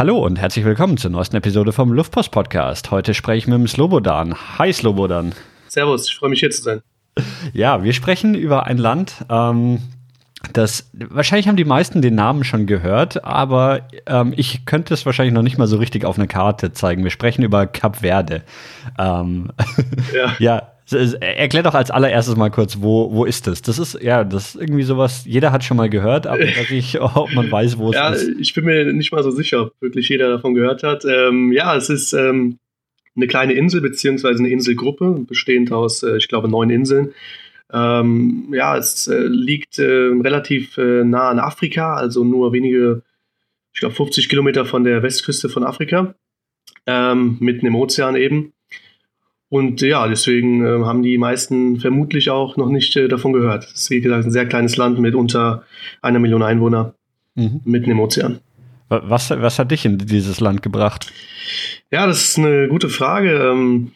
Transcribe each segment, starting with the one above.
Hallo und herzlich willkommen zur neuesten Episode vom Luftpost Podcast. Heute spreche ich mit dem Slobodan. Hi Slobodan. Servus, ich freue mich hier zu sein. Ja, wir sprechen über ein Land, ähm, das wahrscheinlich haben die meisten den Namen schon gehört, aber ähm, ich könnte es wahrscheinlich noch nicht mal so richtig auf eine Karte zeigen. Wir sprechen über Kap Verde. Ähm, ja. ja. Erklär doch als allererstes mal kurz, wo, wo ist das? Das ist, ja, das ist irgendwie sowas, jeder hat schon mal gehört, aber ich, ob man weiß, wo es ja, ist. Ja, ich bin mir nicht mal so sicher, ob wirklich jeder davon gehört hat. Ähm, ja, es ist ähm, eine kleine Insel, beziehungsweise eine Inselgruppe, bestehend aus, äh, ich glaube, neun Inseln. Ähm, ja, es äh, liegt äh, relativ äh, nah an Afrika, also nur wenige, ich glaube, 50 Kilometer von der Westküste von Afrika, ähm, mitten im Ozean eben. Und ja, deswegen äh, haben die meisten vermutlich auch noch nicht äh, davon gehört. Es ist wie gesagt ein sehr kleines Land mit unter einer Million Einwohner mhm. mitten im Ozean. Was, was hat dich in dieses Land gebracht? Ja, das ist eine gute Frage. Ähm,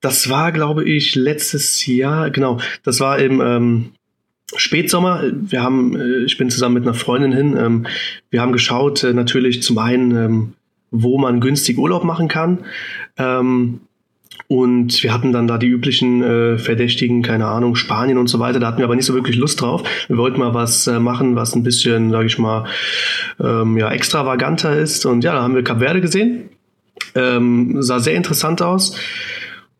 das war, glaube ich, letztes Jahr, genau, das war im ähm, Spätsommer. Wir haben, äh, ich bin zusammen mit einer Freundin hin. Ähm, wir haben geschaut, äh, natürlich zum einen, ähm, wo man günstig Urlaub machen kann. Ähm, und wir hatten dann da die üblichen äh, Verdächtigen, keine Ahnung, Spanien und so weiter. Da hatten wir aber nicht so wirklich Lust drauf. Wir wollten mal was äh, machen, was ein bisschen, sage ich mal, ähm, ja, extravaganter ist. Und ja, da haben wir Cap Verde gesehen. Ähm, sah sehr interessant aus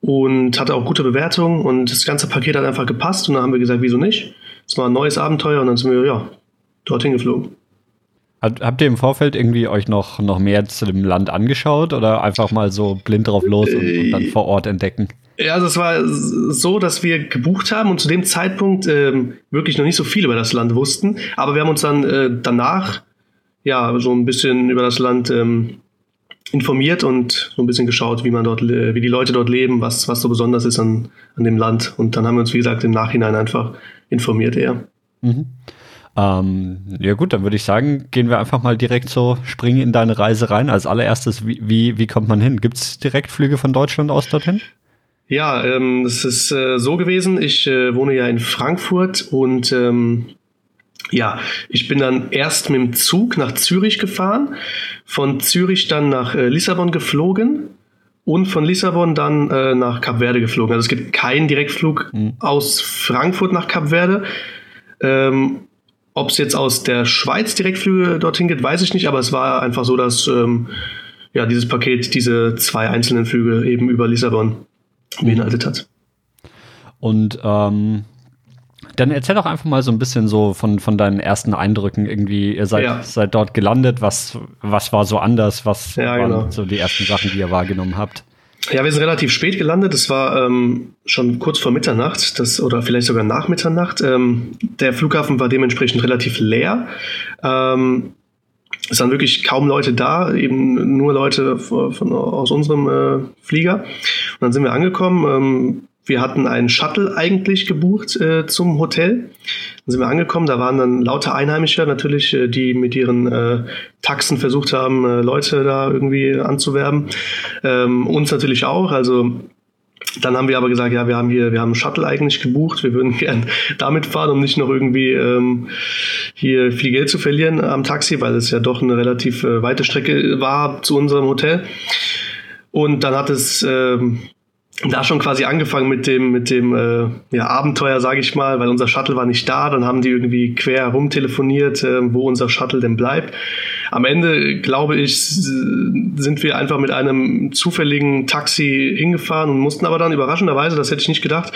und hatte auch gute Bewertungen. Und das ganze Paket hat einfach gepasst. Und dann haben wir gesagt, wieso nicht? Es war ein neues Abenteuer und dann sind wir, ja, dorthin geflogen. Habt ihr im Vorfeld irgendwie euch noch, noch mehr zu dem Land angeschaut oder einfach mal so blind drauf los und, und dann vor Ort entdecken? Ja, also es war so, dass wir gebucht haben und zu dem Zeitpunkt ähm, wirklich noch nicht so viel über das Land wussten. Aber wir haben uns dann äh, danach ja so ein bisschen über das Land ähm, informiert und so ein bisschen geschaut, wie man dort, wie die Leute dort leben, was, was so besonders ist an, an dem Land. Und dann haben wir uns, wie gesagt, im Nachhinein einfach informiert eher. Mhm. Ähm, ja gut, dann würde ich sagen, gehen wir einfach mal direkt so, springen in deine Reise rein. Als allererstes, wie, wie, wie kommt man hin? Gibt es Direktflüge von Deutschland aus dorthin? Ja, ähm, es ist äh, so gewesen. Ich äh, wohne ja in Frankfurt und ähm, ja, ich bin dann erst mit dem Zug nach Zürich gefahren, von Zürich dann nach äh, Lissabon geflogen und von Lissabon dann äh, nach Kap Verde geflogen. Also es gibt keinen Direktflug mhm. aus Frankfurt nach Kap Verde. Ähm, ob es jetzt aus der Schweiz Direktflüge dorthin geht, weiß ich nicht, aber es war einfach so, dass ähm, ja, dieses Paket diese zwei einzelnen Flüge eben über Lissabon beinhaltet hat. Und ähm, dann erzähl doch einfach mal so ein bisschen so von, von deinen ersten Eindrücken irgendwie. Ihr seid, ja. seid dort gelandet. Was, was war so anders? Was ja, waren genau. so die ersten Sachen, die ihr wahrgenommen habt? Ja, wir sind relativ spät gelandet. Es war ähm, schon kurz vor Mitternacht das, oder vielleicht sogar nach Mitternacht. Ähm, der Flughafen war dementsprechend relativ leer. Ähm, es waren wirklich kaum Leute da, eben nur Leute von, von aus unserem äh, Flieger. Und dann sind wir angekommen. Ähm, wir hatten einen Shuttle eigentlich gebucht äh, zum Hotel. Dann sind wir angekommen, da waren dann lauter Einheimische natürlich, äh, die mit ihren äh, Taxen versucht haben, äh, Leute da irgendwie anzuwerben. Ähm, uns natürlich auch, also dann haben wir aber gesagt, ja, wir haben hier, wir haben einen Shuttle eigentlich gebucht, wir würden gern damit fahren, um nicht noch irgendwie ähm, hier viel Geld zu verlieren am Taxi, weil es ja doch eine relativ äh, weite Strecke war zu unserem Hotel. Und dann hat es ähm, da schon quasi angefangen mit dem mit dem äh, ja, Abenteuer, sage ich mal, weil unser Shuttle war nicht da. Dann haben die irgendwie quer herum telefoniert, äh, wo unser Shuttle denn bleibt. Am Ende, glaube ich, sind wir einfach mit einem zufälligen Taxi hingefahren und mussten aber dann überraschenderweise, das hätte ich nicht gedacht,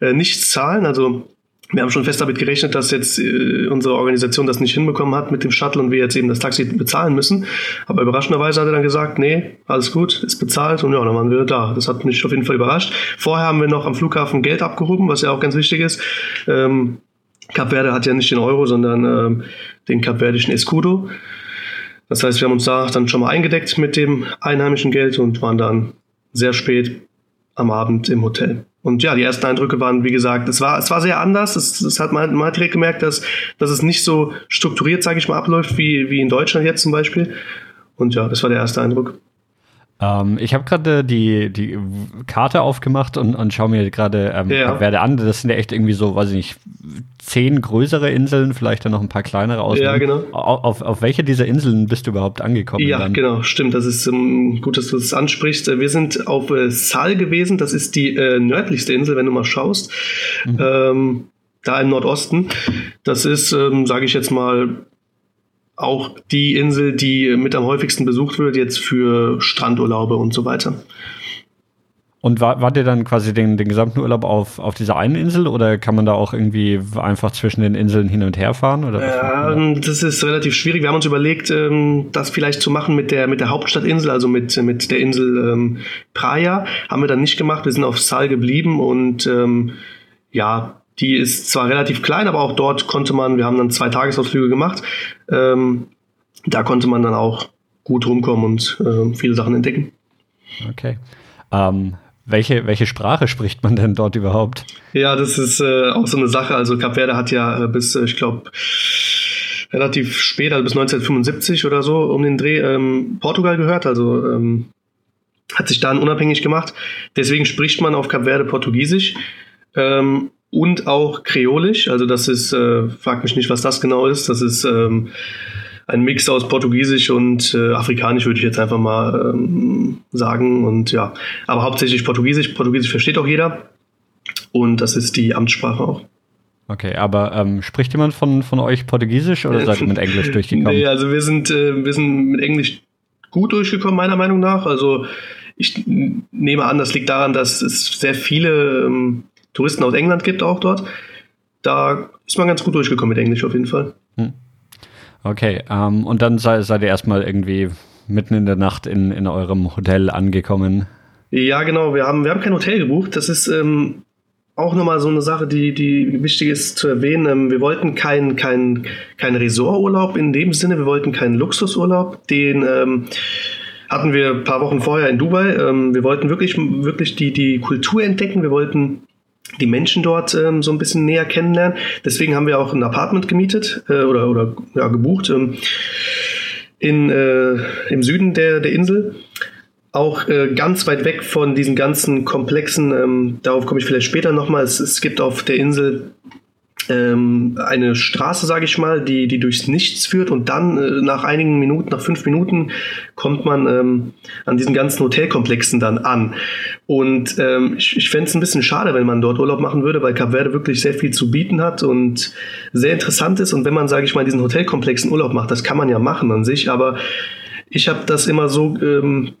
äh, nichts zahlen. Also wir haben schon fest damit gerechnet, dass jetzt äh, unsere Organisation das nicht hinbekommen hat mit dem Shuttle und wir jetzt eben das Taxi bezahlen müssen. Aber überraschenderweise hat er dann gesagt, nee, alles gut, ist bezahlt und ja, dann waren wir da. Das hat mich auf jeden Fall überrascht. Vorher haben wir noch am Flughafen Geld abgehoben, was ja auch ganz wichtig ist. Ähm, Cap Verde hat ja nicht den Euro, sondern ähm, den kapverdischen Escudo. Das heißt, wir haben uns da dann schon mal eingedeckt mit dem einheimischen Geld und waren dann sehr spät am Abend im Hotel. Und ja, die ersten Eindrücke waren, wie gesagt, es war, es war sehr anders. Es, es hat, man, man hat direkt gemerkt, dass, dass es nicht so strukturiert, sage ich mal, abläuft, wie, wie in Deutschland jetzt zum Beispiel. Und ja, das war der erste Eindruck. Ähm, ich habe gerade die, die Karte aufgemacht und, und schaue mir gerade ähm, ja. Verde an. Das sind ja echt irgendwie so, weiß ich nicht, zehn größere Inseln, vielleicht dann noch ein paar kleinere aus. Ja, genau. Auf, auf, welche dieser Inseln bist du überhaupt angekommen? Ja, dann? genau, stimmt. Das ist ähm, gut, dass du das ansprichst. Wir sind auf äh, Sal gewesen. Das ist die äh, nördlichste Insel, wenn du mal schaust. Mhm. Ähm, da im Nordosten. Das ist, ähm, sage ich jetzt mal, auch die Insel, die mit am häufigsten besucht wird, jetzt für Strandurlaube und so weiter. Und war, wart ihr dann quasi den, den gesamten Urlaub auf, auf dieser einen Insel oder kann man da auch irgendwie einfach zwischen den Inseln hin und her fahren? Oder ähm, das ist relativ schwierig. Wir haben uns überlegt, ähm, das vielleicht zu machen mit der, mit der Hauptstadtinsel, also mit, mit der Insel ähm, Praia. Haben wir dann nicht gemacht. Wir sind auf Sal geblieben und ja, die ist zwar relativ klein, aber auch dort konnte man, wir haben dann zwei Tagesausflüge gemacht, ähm, da konnte man dann auch gut rumkommen und äh, viele Sachen entdecken. Okay. Ähm, welche, welche Sprache spricht man denn dort überhaupt? Ja, das ist äh, auch so eine Sache. Also Cap Verde hat ja äh, bis, äh, ich glaube, relativ spät, also bis 1975 oder so um den Dreh, ähm, Portugal gehört. Also ähm, hat sich dann unabhängig gemacht. Deswegen spricht man auf Cap Verde Portugiesisch. Ähm, und auch Kreolisch. Also das ist, äh, frag mich nicht, was das genau ist. Das ist ähm, ein Mix aus Portugiesisch und äh, Afrikanisch, würde ich jetzt einfach mal ähm, sagen. Und ja, aber hauptsächlich Portugiesisch. Portugiesisch versteht auch jeder. Und das ist die Amtssprache auch. Okay, aber ähm, spricht jemand von, von euch Portugiesisch oder seid ihr mit Englisch durchgekommen? Nee, also wir sind, äh, wir sind mit Englisch gut durchgekommen, meiner Meinung nach. Also ich nehme an, das liegt daran, dass es sehr viele ähm, Touristen aus England gibt auch dort. Da ist man ganz gut durchgekommen mit Englisch auf jeden Fall. Hm. Okay, ähm, und dann sei, seid ihr erstmal irgendwie mitten in der Nacht in, in eurem Hotel angekommen. Ja, genau. Wir haben, wir haben kein Hotel gebucht. Das ist ähm, auch nochmal so eine Sache, die, die wichtig ist zu erwähnen. Ähm, wir wollten keinen kein, kein Resorturlaub in dem Sinne. Wir wollten keinen Luxusurlaub. Den ähm, hatten wir ein paar Wochen vorher in Dubai. Ähm, wir wollten wirklich, wirklich die, die Kultur entdecken. Wir wollten die Menschen dort ähm, so ein bisschen näher kennenlernen. Deswegen haben wir auch ein Apartment gemietet äh, oder, oder ja, gebucht ähm, in, äh, im Süden der, der Insel. Auch äh, ganz weit weg von diesen ganzen Komplexen, ähm, darauf komme ich vielleicht später nochmal. Es, es gibt auf der Insel ähm, eine Straße, sage ich mal, die, die durchs Nichts führt und dann äh, nach einigen Minuten, nach fünf Minuten, kommt man ähm, an diesen ganzen Hotelkomplexen dann an. Und ähm, ich, ich fände es ein bisschen schade, wenn man dort Urlaub machen würde, weil Cap Verde wirklich sehr viel zu bieten hat und sehr interessant ist. Und wenn man, sage ich mal, diesen Hotelkomplexen Urlaub macht, das kann man ja machen an sich, aber ich habe das immer so ähm,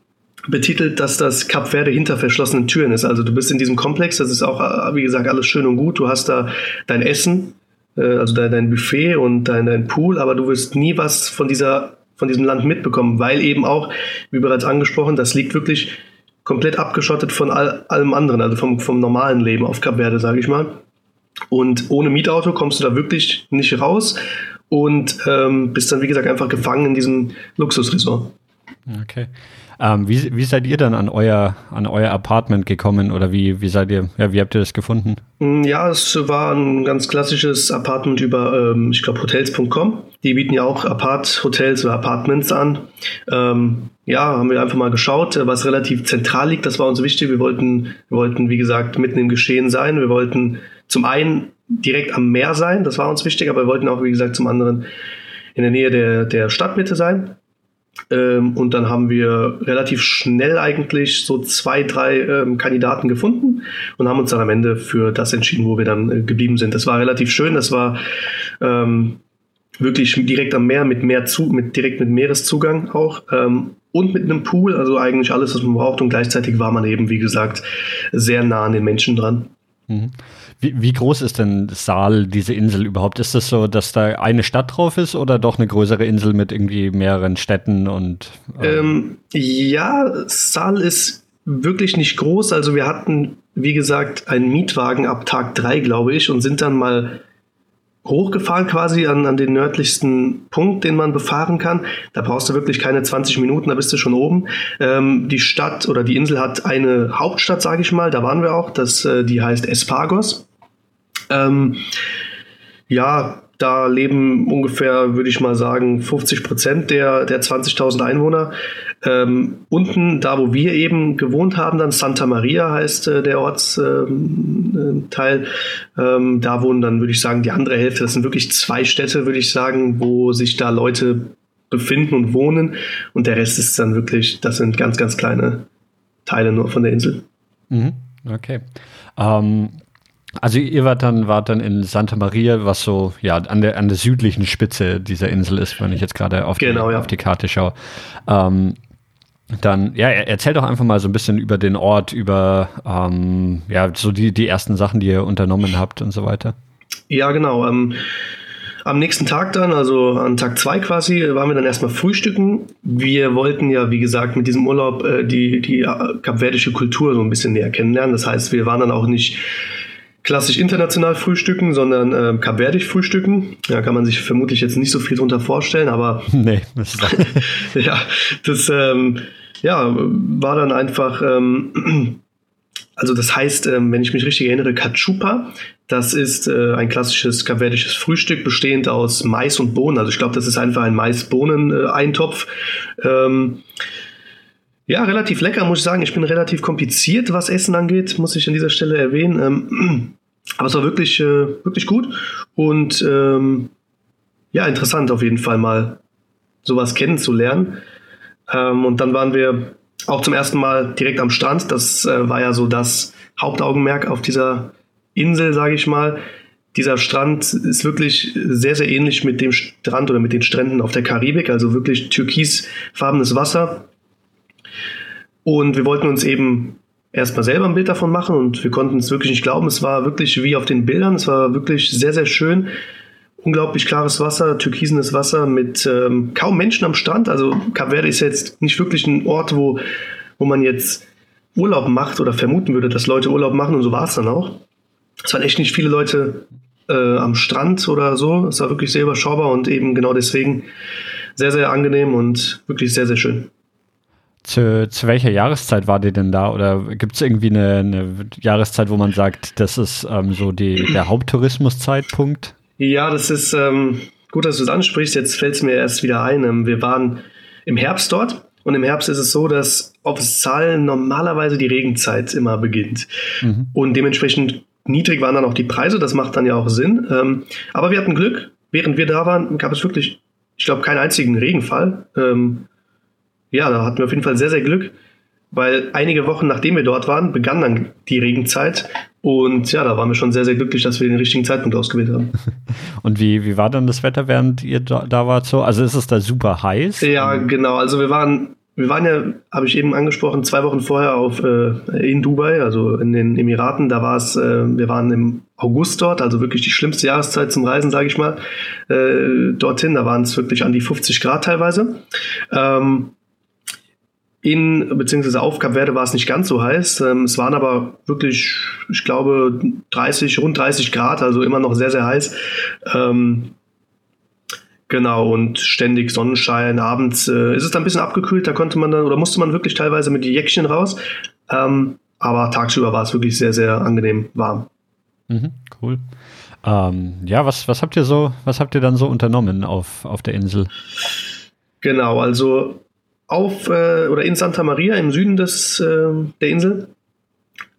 betitelt, dass das Cap Verde hinter verschlossenen Türen ist. Also du bist in diesem Komplex, das ist auch, äh, wie gesagt, alles schön und gut. Du hast da dein Essen, äh, also dein, Buffet und dein, dein Pool, aber du wirst nie was von dieser von diesem Land mitbekommen, weil eben auch, wie bereits angesprochen, das liegt wirklich komplett abgeschottet von all, allem anderen, also vom, vom normalen Leben auf Cap Verde, sage ich mal. Und ohne Mietauto kommst du da wirklich nicht raus und ähm, bist dann, wie gesagt, einfach gefangen in diesem Luxusresort. Okay. Ähm, wie, wie seid ihr dann an euer, an euer Apartment gekommen oder wie, wie seid ihr, ja, wie habt ihr das gefunden? Mm, ja, es war ein ganz klassisches Apartment über, ähm, ich glaube, hotels.com. Die bieten ja auch Apart-Hotels oder Apartments an. Ähm, ja, haben wir einfach mal geschaut, was relativ zentral liegt. Das war uns wichtig. Wir wollten, wir wollten, wie gesagt, mitten im Geschehen sein. Wir wollten zum einen direkt am Meer sein, das war uns wichtig, aber wir wollten auch, wie gesagt, zum anderen in der Nähe der, der Stadtmitte sein. Ähm, und dann haben wir relativ schnell eigentlich so zwei, drei ähm, Kandidaten gefunden und haben uns dann am Ende für das entschieden, wo wir dann äh, geblieben sind. Das war relativ schön. Das war ähm, wirklich direkt am Meer mit mehr zu, mit direkt mit Meereszugang auch ähm, und mit einem Pool. Also eigentlich alles, was man braucht. Und gleichzeitig war man eben, wie gesagt, sehr nah an den Menschen dran. Mhm. Wie, wie, groß ist denn Saal, diese Insel überhaupt? Ist das so, dass da eine Stadt drauf ist oder doch eine größere Insel mit irgendwie mehreren Städten und? Ähm, ja, Saal ist wirklich nicht groß. Also wir hatten, wie gesagt, einen Mietwagen ab Tag drei, glaube ich, und sind dann mal hochgefahren quasi an, an den nördlichsten Punkt, den man befahren kann. Da brauchst du wirklich keine 20 Minuten, da bist du schon oben. Ähm, die Stadt oder die Insel hat eine Hauptstadt, sage ich mal, da waren wir auch, das, äh, die heißt Espagos. Ähm, ja, da leben ungefähr, würde ich mal sagen, 50 Prozent der, der 20.000 Einwohner. Ähm, unten, da wo wir eben gewohnt haben, dann Santa Maria heißt äh, der Ortsteil. Ähm, äh, ähm, da wohnen dann, würde ich sagen, die andere Hälfte. Das sind wirklich zwei Städte, würde ich sagen, wo sich da Leute befinden und wohnen. Und der Rest ist dann wirklich, das sind ganz, ganz kleine Teile nur von der Insel. Mhm. Okay. Ähm, also ihr wart dann, wart dann in Santa Maria, was so ja an der, an der südlichen Spitze dieser Insel ist, wenn ich jetzt gerade auf, genau, die, ja. auf die Karte schaue. Ähm, dann, ja, erzähl doch einfach mal so ein bisschen über den Ort, über ähm, ja, so die, die ersten Sachen, die ihr unternommen habt und so weiter. Ja, genau. Ähm, am nächsten Tag dann, also an Tag zwei quasi, waren wir dann erstmal frühstücken. Wir wollten ja, wie gesagt, mit diesem Urlaub äh, die, die äh, kapverdische Kultur so ein bisschen näher kennenlernen. Das heißt, wir waren dann auch nicht klassisch international frühstücken, sondern äh, kapverdisch frühstücken. Da kann man sich vermutlich jetzt nicht so viel drunter vorstellen, aber nee, das ist ja, das ähm, ja, war dann einfach, ähm, also das heißt, ähm, wenn ich mich richtig erinnere, Kachupa, das ist äh, ein klassisches kapverdisches Frühstück, bestehend aus Mais und Bohnen. Also ich glaube, das ist einfach ein Mais-Bohnen-Eintopf. Ähm, ja, relativ lecker, muss ich sagen. Ich bin relativ kompliziert, was Essen angeht, muss ich an dieser Stelle erwähnen. Ähm, aber es war wirklich, äh, wirklich gut und ähm, ja, interessant auf jeden Fall mal sowas kennenzulernen. Ähm, und dann waren wir auch zum ersten Mal direkt am Strand. Das äh, war ja so das Hauptaugenmerk auf dieser Insel, sage ich mal. Dieser Strand ist wirklich sehr, sehr ähnlich mit dem Strand oder mit den Stränden auf der Karibik, also wirklich türkisfarbenes Wasser. Und wir wollten uns eben erstmal selber ein Bild davon machen und wir konnten es wirklich nicht glauben. Es war wirklich wie auf den Bildern. Es war wirklich sehr, sehr schön. Unglaublich klares Wasser, türkisenes Wasser mit ähm, kaum Menschen am Strand. Also Cap Verde ist jetzt nicht wirklich ein Ort, wo, wo man jetzt Urlaub macht oder vermuten würde, dass Leute Urlaub machen und so war es dann auch. Es waren echt nicht viele Leute äh, am Strand oder so. Es war wirklich sehr überschaubar und eben genau deswegen sehr, sehr angenehm und wirklich sehr, sehr schön. Zu, zu welcher Jahreszeit war die denn da? Oder gibt es irgendwie eine, eine, Jahreszeit, wo man sagt, das ist ähm, so die, der Haupttourismuszeitpunkt? Ja, das ist ähm, gut, dass du es ansprichst. Jetzt fällt es mir erst wieder ein. Ähm, wir waren im Herbst dort und im Herbst ist es so, dass auf Zahlen normalerweise die Regenzeit immer beginnt. Mhm. Und dementsprechend niedrig waren dann auch die Preise. Das macht dann ja auch Sinn. Ähm, aber wir hatten Glück. Während wir da waren, gab es wirklich, ich glaube, keinen einzigen Regenfall. Ähm, ja, da hatten wir auf jeden Fall sehr, sehr Glück, weil einige Wochen nachdem wir dort waren, begann dann die Regenzeit. Und ja, da waren wir schon sehr, sehr glücklich, dass wir den richtigen Zeitpunkt ausgewählt haben. Und wie, wie war dann das Wetter, während ihr da, da wart so? Also ist es da super heiß? Ja, genau. Also wir waren, wir waren ja, habe ich eben angesprochen, zwei Wochen vorher auf, äh, in Dubai, also in den Emiraten. Da war es, äh, wir waren im August dort, also wirklich die schlimmste Jahreszeit zum Reisen, sage ich mal, äh, dorthin. Da waren es wirklich an die 50 Grad teilweise. Ähm, in beziehungsweise auf Kap Verde war es nicht ganz so heiß. Ähm, es waren aber wirklich, ich glaube, 30, rund 30 Grad, also immer noch sehr, sehr heiß. Ähm, genau, und ständig Sonnenschein. Abends äh, ist es dann ein bisschen abgekühlt, da konnte man dann oder musste man wirklich teilweise mit die Jäckchen raus. Ähm, aber tagsüber war es wirklich sehr, sehr angenehm warm. Mhm, cool. Ähm, ja, was, was habt ihr so, was habt ihr dann so unternommen auf, auf der Insel? Genau, also auf äh, oder in Santa Maria im Süden des, äh, der Insel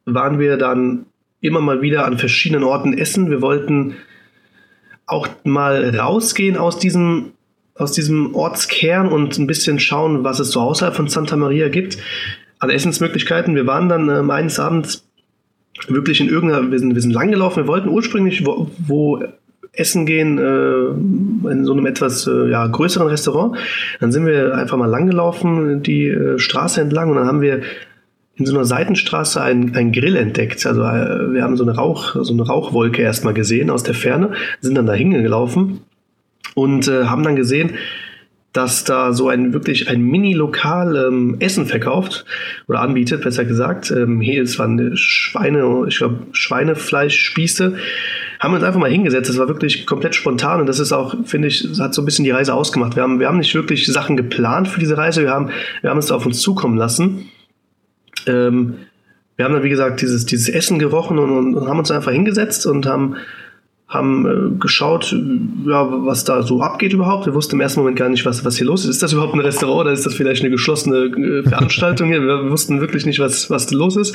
waren wir dann immer mal wieder an verschiedenen Orten essen. Wir wollten auch mal rausgehen aus diesem, aus diesem Ortskern und ein bisschen schauen, was es so außerhalb von Santa Maria gibt an Essensmöglichkeiten. Wir waren dann ähm, eines Abends wirklich in irgendeiner, wir sind, wir sind lang gelaufen. Wir wollten ursprünglich wo, wo essen gehen äh, in so einem etwas äh, ja, größeren Restaurant. Dann sind wir einfach mal langgelaufen, die äh, Straße entlang und dann haben wir in so einer Seitenstraße einen, einen Grill entdeckt. Also äh, wir haben so eine Rauch, so eine Rauchwolke erstmal gesehen aus der Ferne, sind dann da hingelaufen und äh, haben dann gesehen, dass da so ein wirklich ein Mini-Lokal ähm, Essen verkauft oder anbietet, besser gesagt. Ähm, hier ist waren Schweine, ich glaube Schweinefleischspieße haben wir uns einfach mal hingesetzt. Das war wirklich komplett spontan und das ist auch, finde ich, hat so ein bisschen die Reise ausgemacht. Wir haben, wir haben nicht wirklich Sachen geplant für diese Reise, wir haben, wir haben es auf uns zukommen lassen. Ähm, wir haben dann, wie gesagt, dieses, dieses Essen gerochen und, und, und haben uns einfach hingesetzt und haben, haben äh, geschaut, ja, was da so abgeht überhaupt. Wir wussten im ersten Moment gar nicht, was, was hier los ist. Ist das überhaupt ein Restaurant oder ist das vielleicht eine geschlossene äh, Veranstaltung hier? Wir wussten wirklich nicht, was, was los ist.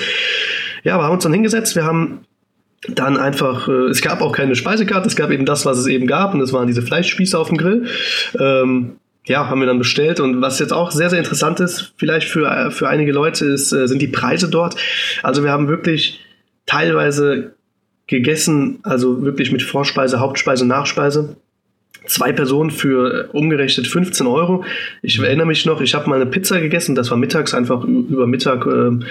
Ja, aber haben uns dann hingesetzt. Wir haben dann einfach, äh, es gab auch keine Speisekarte, es gab eben das, was es eben gab, und das waren diese Fleischspieße auf dem Grill. Ähm, ja, haben wir dann bestellt. Und was jetzt auch sehr, sehr interessant ist, vielleicht für, für einige Leute, ist, äh, sind die Preise dort. Also wir haben wirklich teilweise gegessen, also wirklich mit Vorspeise, Hauptspeise, Nachspeise. Zwei Personen für umgerechnet 15 Euro. Ich erinnere mich noch, ich habe mal eine Pizza gegessen, das war mittags einfach über Mittag. Äh,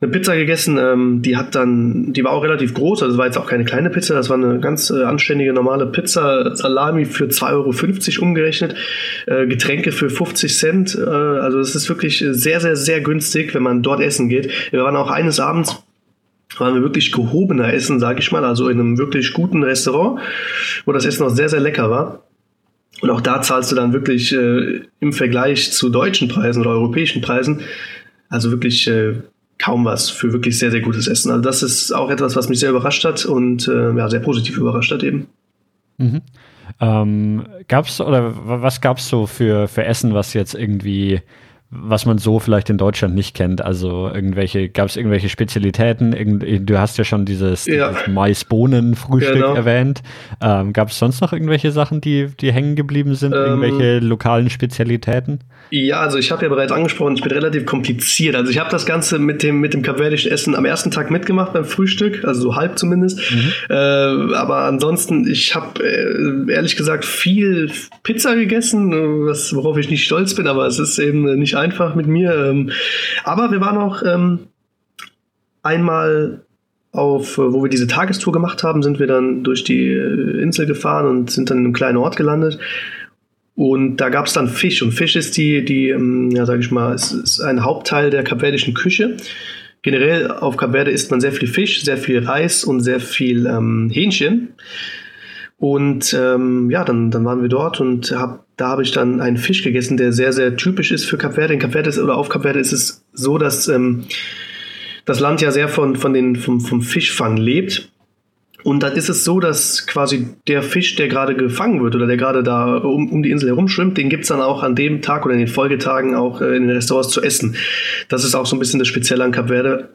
eine Pizza gegessen, ähm, die hat dann, die war auch relativ groß, also das war jetzt auch keine kleine Pizza, das war eine ganz äh, anständige normale Pizza, Salami für 2,50 Euro umgerechnet, äh, Getränke für 50 Cent, äh, also es ist wirklich sehr, sehr, sehr günstig, wenn man dort essen geht. Wir waren auch eines Abends waren wir wirklich gehobener Essen, sage ich mal, also in einem wirklich guten Restaurant, wo das Essen auch sehr, sehr lecker war. Und auch da zahlst du dann wirklich äh, im Vergleich zu deutschen Preisen oder europäischen Preisen, also wirklich äh, kaum was für wirklich sehr, sehr gutes Essen. Also das ist auch etwas, was mich sehr überrascht hat und äh, ja, sehr positiv überrascht hat eben. Mhm. Ähm, gab's oder was gab es so für, für Essen, was jetzt irgendwie was man so vielleicht in Deutschland nicht kennt. Also irgendwelche, gab es irgendwelche Spezialitäten? Irgend, du hast ja schon dieses, ja. dieses Mais-Bohnen-Frühstück genau. erwähnt. Ähm, gab es sonst noch irgendwelche Sachen, die, die hängen geblieben sind? Ähm, irgendwelche lokalen Spezialitäten? Ja, also ich habe ja bereits angesprochen, ich bin relativ kompliziert. Also ich habe das Ganze mit dem, mit dem kapverdischen Essen am ersten Tag mitgemacht beim Frühstück, also so halb zumindest. Mhm. Äh, aber ansonsten, ich habe äh, ehrlich gesagt viel Pizza gegessen, was, worauf ich nicht stolz bin, aber es ist eben nicht einfach mit mir. Ähm, aber wir waren auch ähm, einmal auf, wo wir diese Tagestour gemacht haben, sind wir dann durch die äh, Insel gefahren und sind dann in einem kleinen Ort gelandet. Und da gab es dann Fisch. Und Fisch ist die, die ähm, ja, sag ich mal, ist, ist ein Hauptteil der kapverdischen Küche. Generell auf Kapverde isst man sehr viel Fisch, sehr viel Reis und sehr viel ähm, Hähnchen. Und ähm, ja, dann, dann waren wir dort und hab, da habe ich dann einen Fisch gegessen, der sehr, sehr typisch ist für Kapverde. In Kapverde ist, oder auf Kapverde ist es so, dass ähm, das Land ja sehr von, von den, vom, vom Fischfang lebt. Und dann ist es so, dass quasi der Fisch, der gerade gefangen wird oder der gerade da um, um die Insel herumschwimmt, den gibt's dann auch an dem Tag oder in den Folgetagen auch äh, in den Restaurants zu essen. Das ist auch so ein bisschen das Spezielle an Kap Verde.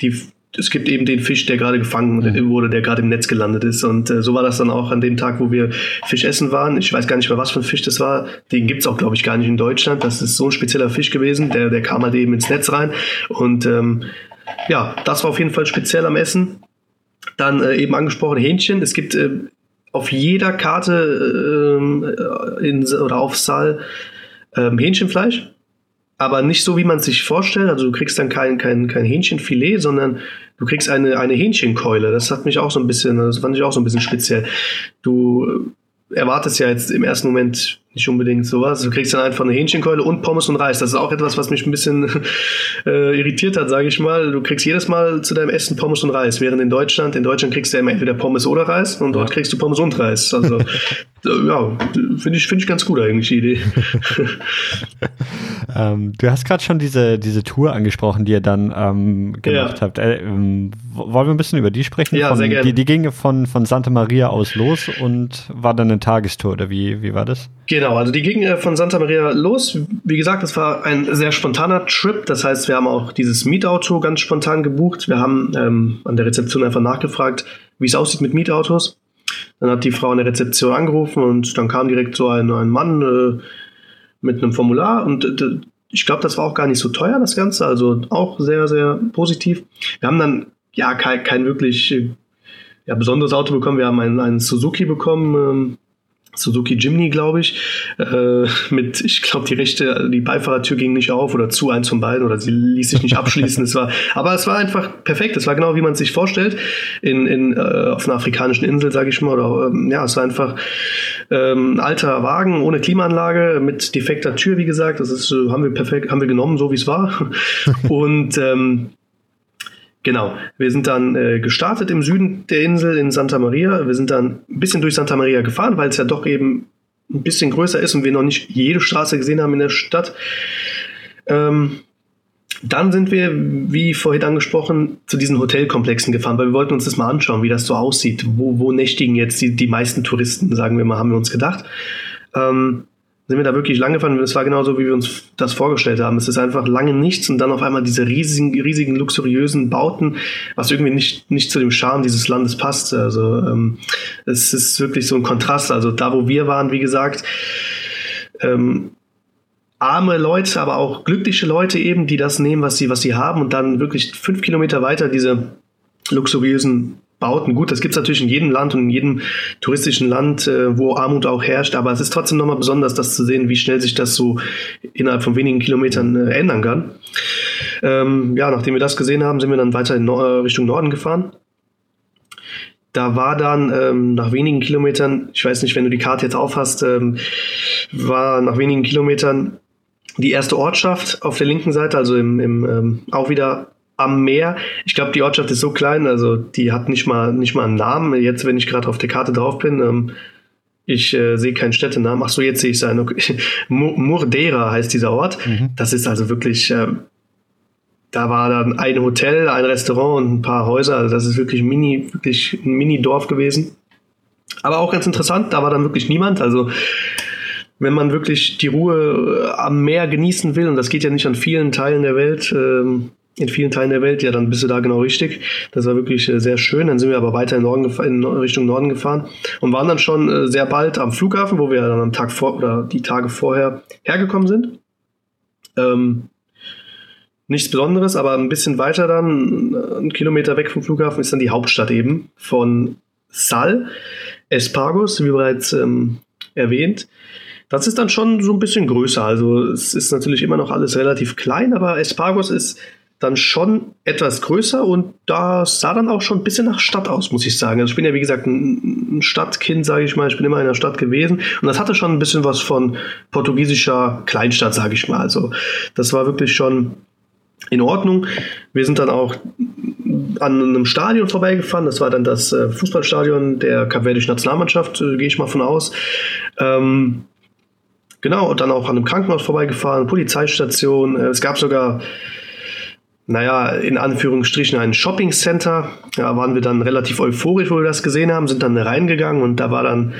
Die, es gibt eben den Fisch, der gerade gefangen mhm. wurde, der gerade im Netz gelandet ist. Und äh, so war das dann auch an dem Tag, wo wir Fisch essen waren. Ich weiß gar nicht mehr, was für ein Fisch das war. Den gibt's auch, glaube ich, gar nicht in Deutschland. Das ist so ein spezieller Fisch gewesen. Der, der kam halt eben ins Netz rein. Und ähm, ja, das war auf jeden Fall speziell am Essen. Dann äh, eben angesprochen Hähnchen. Es gibt äh, auf jeder Karte äh, in, oder auf Saal ähm, Hähnchenfleisch. Aber nicht so, wie man sich vorstellt. Also du kriegst dann kein, kein, kein Hähnchenfilet, sondern du kriegst eine, eine Hähnchenkeule. Das hat mich auch so ein bisschen, das fand ich auch so ein bisschen speziell. Du erwartest ja jetzt im ersten Moment nicht unbedingt sowas. Du kriegst dann einfach eine Hähnchenkeule und Pommes und Reis. Das ist auch etwas, was mich ein bisschen äh, irritiert hat, sage ich mal. Du kriegst jedes Mal zu deinem Essen Pommes und Reis, während in Deutschland, in Deutschland kriegst du ja immer entweder Pommes oder Reis und dort kriegst du Pommes und Reis. Also ja, finde ich, finde ich ganz gut eigentlich die Idee. ähm, du hast gerade schon diese, diese Tour angesprochen, die ihr dann ähm, gemacht ja. habt. Äh, ähm, wollen wir ein bisschen über die sprechen? Ja, von, sehr gerne. Die, die ging von, von Santa Maria aus los und war dann eine Tagestour oder wie, wie war das? Genau, also die ging äh, von Santa Maria los. Wie gesagt, das war ein sehr spontaner Trip. Das heißt, wir haben auch dieses Mietauto ganz spontan gebucht. Wir haben ähm, an der Rezeption einfach nachgefragt, wie es aussieht mit Mietautos. Dann hat die Frau an der Rezeption angerufen und dann kam direkt so ein, ein Mann äh, mit einem Formular und äh, ich glaube, das war auch gar nicht so teuer, das Ganze. Also auch sehr, sehr positiv. Wir haben dann ja kein, kein wirklich äh, ja, besonderes Auto bekommen. Wir haben einen, einen Suzuki bekommen. Ähm, Suzuki Jimny, glaube ich, äh, mit, ich glaube, die rechte, die Beifahrertür ging nicht auf oder zu, eins von beiden, oder sie ließ sich nicht abschließen. es war, aber es war einfach perfekt. Es war genau, wie man es sich vorstellt, in, in, äh, auf einer afrikanischen Insel, sage ich mal. Oder, ähm, ja, es war einfach ähm, alter Wagen ohne Klimaanlage mit defekter Tür, wie gesagt. Das ist, äh, haben wir perfekt, haben wir genommen, so wie es war. Und ähm, Genau. Wir sind dann äh, gestartet im Süden der Insel in Santa Maria. Wir sind dann ein bisschen durch Santa Maria gefahren, weil es ja doch eben ein bisschen größer ist und wir noch nicht jede Straße gesehen haben in der Stadt. Ähm, dann sind wir, wie vorhin angesprochen, zu diesen Hotelkomplexen gefahren, weil wir wollten uns das mal anschauen, wie das so aussieht. Wo, wo nächtigen jetzt die, die meisten Touristen, sagen wir mal, haben wir uns gedacht. Ähm, sind wir da wirklich lang gefahren. Es war genauso, wie wir uns das vorgestellt haben. Es ist einfach lange nichts und dann auf einmal diese riesigen, riesigen, luxuriösen Bauten, was irgendwie nicht, nicht zu dem Charme dieses Landes passt. Also ähm, es ist wirklich so ein Kontrast. Also da, wo wir waren, wie gesagt, ähm, arme Leute, aber auch glückliche Leute eben, die das nehmen, was sie, was sie haben und dann wirklich fünf Kilometer weiter diese luxuriösen Bauten. Gut, das gibt es natürlich in jedem Land und in jedem touristischen Land, äh, wo Armut auch herrscht, aber es ist trotzdem nochmal besonders, das zu sehen, wie schnell sich das so innerhalb von wenigen Kilometern äh, ändern kann. Ähm, ja, nachdem wir das gesehen haben, sind wir dann weiter in Nor äh, Richtung Norden gefahren. Da war dann ähm, nach wenigen Kilometern, ich weiß nicht, wenn du die Karte jetzt aufhast, ähm, war nach wenigen Kilometern die erste Ortschaft auf der linken Seite, also im, im ähm, auch wieder am Meer. Ich glaube, die Ortschaft ist so klein, also die hat nicht mal, nicht mal einen Namen. Jetzt, wenn ich gerade auf der Karte drauf bin, ähm, ich äh, sehe keinen Städtenamen. Ach so, jetzt sehe ich seinen. Okay. Murdera heißt dieser Ort. Mhm. Das ist also wirklich, äh, da war dann ein Hotel, ein Restaurant und ein paar Häuser. Also das ist wirklich mini, wirklich ein Mini-Dorf gewesen. Aber auch ganz interessant, da war dann wirklich niemand. Also wenn man wirklich die Ruhe am Meer genießen will, und das geht ja nicht an vielen Teilen der Welt, ähm, in vielen Teilen der Welt, ja, dann bist du da genau richtig. Das war wirklich äh, sehr schön. Dann sind wir aber weiter in, Norden in Richtung Norden gefahren und waren dann schon äh, sehr bald am Flughafen, wo wir dann am Tag vor oder die Tage vorher hergekommen sind. Ähm, nichts Besonderes, aber ein bisschen weiter dann, äh, einen Kilometer weg vom Flughafen, ist dann die Hauptstadt eben von Sal, Espargos, wie bereits ähm, erwähnt. Das ist dann schon so ein bisschen größer. Also es ist natürlich immer noch alles relativ klein, aber Espargos ist dann schon etwas größer und das sah dann auch schon ein bisschen nach Stadt aus, muss ich sagen. Also ich bin ja wie gesagt ein Stadtkind, sage ich mal. Ich bin immer in der Stadt gewesen und das hatte schon ein bisschen was von portugiesischer Kleinstadt, sage ich mal. Also das war wirklich schon in Ordnung. Wir sind dann auch an einem Stadion vorbeigefahren. Das war dann das äh, Fußballstadion der kapverdischen Nationalmannschaft, äh, gehe ich mal von aus. Ähm, genau, und dann auch an einem Krankenhaus vorbeigefahren, Polizeistation. Äh, es gab sogar naja, in Anführungsstrichen ein Shopping Center. Da waren wir dann relativ euphorisch, wo wir das gesehen haben, sind dann reingegangen und da war dann,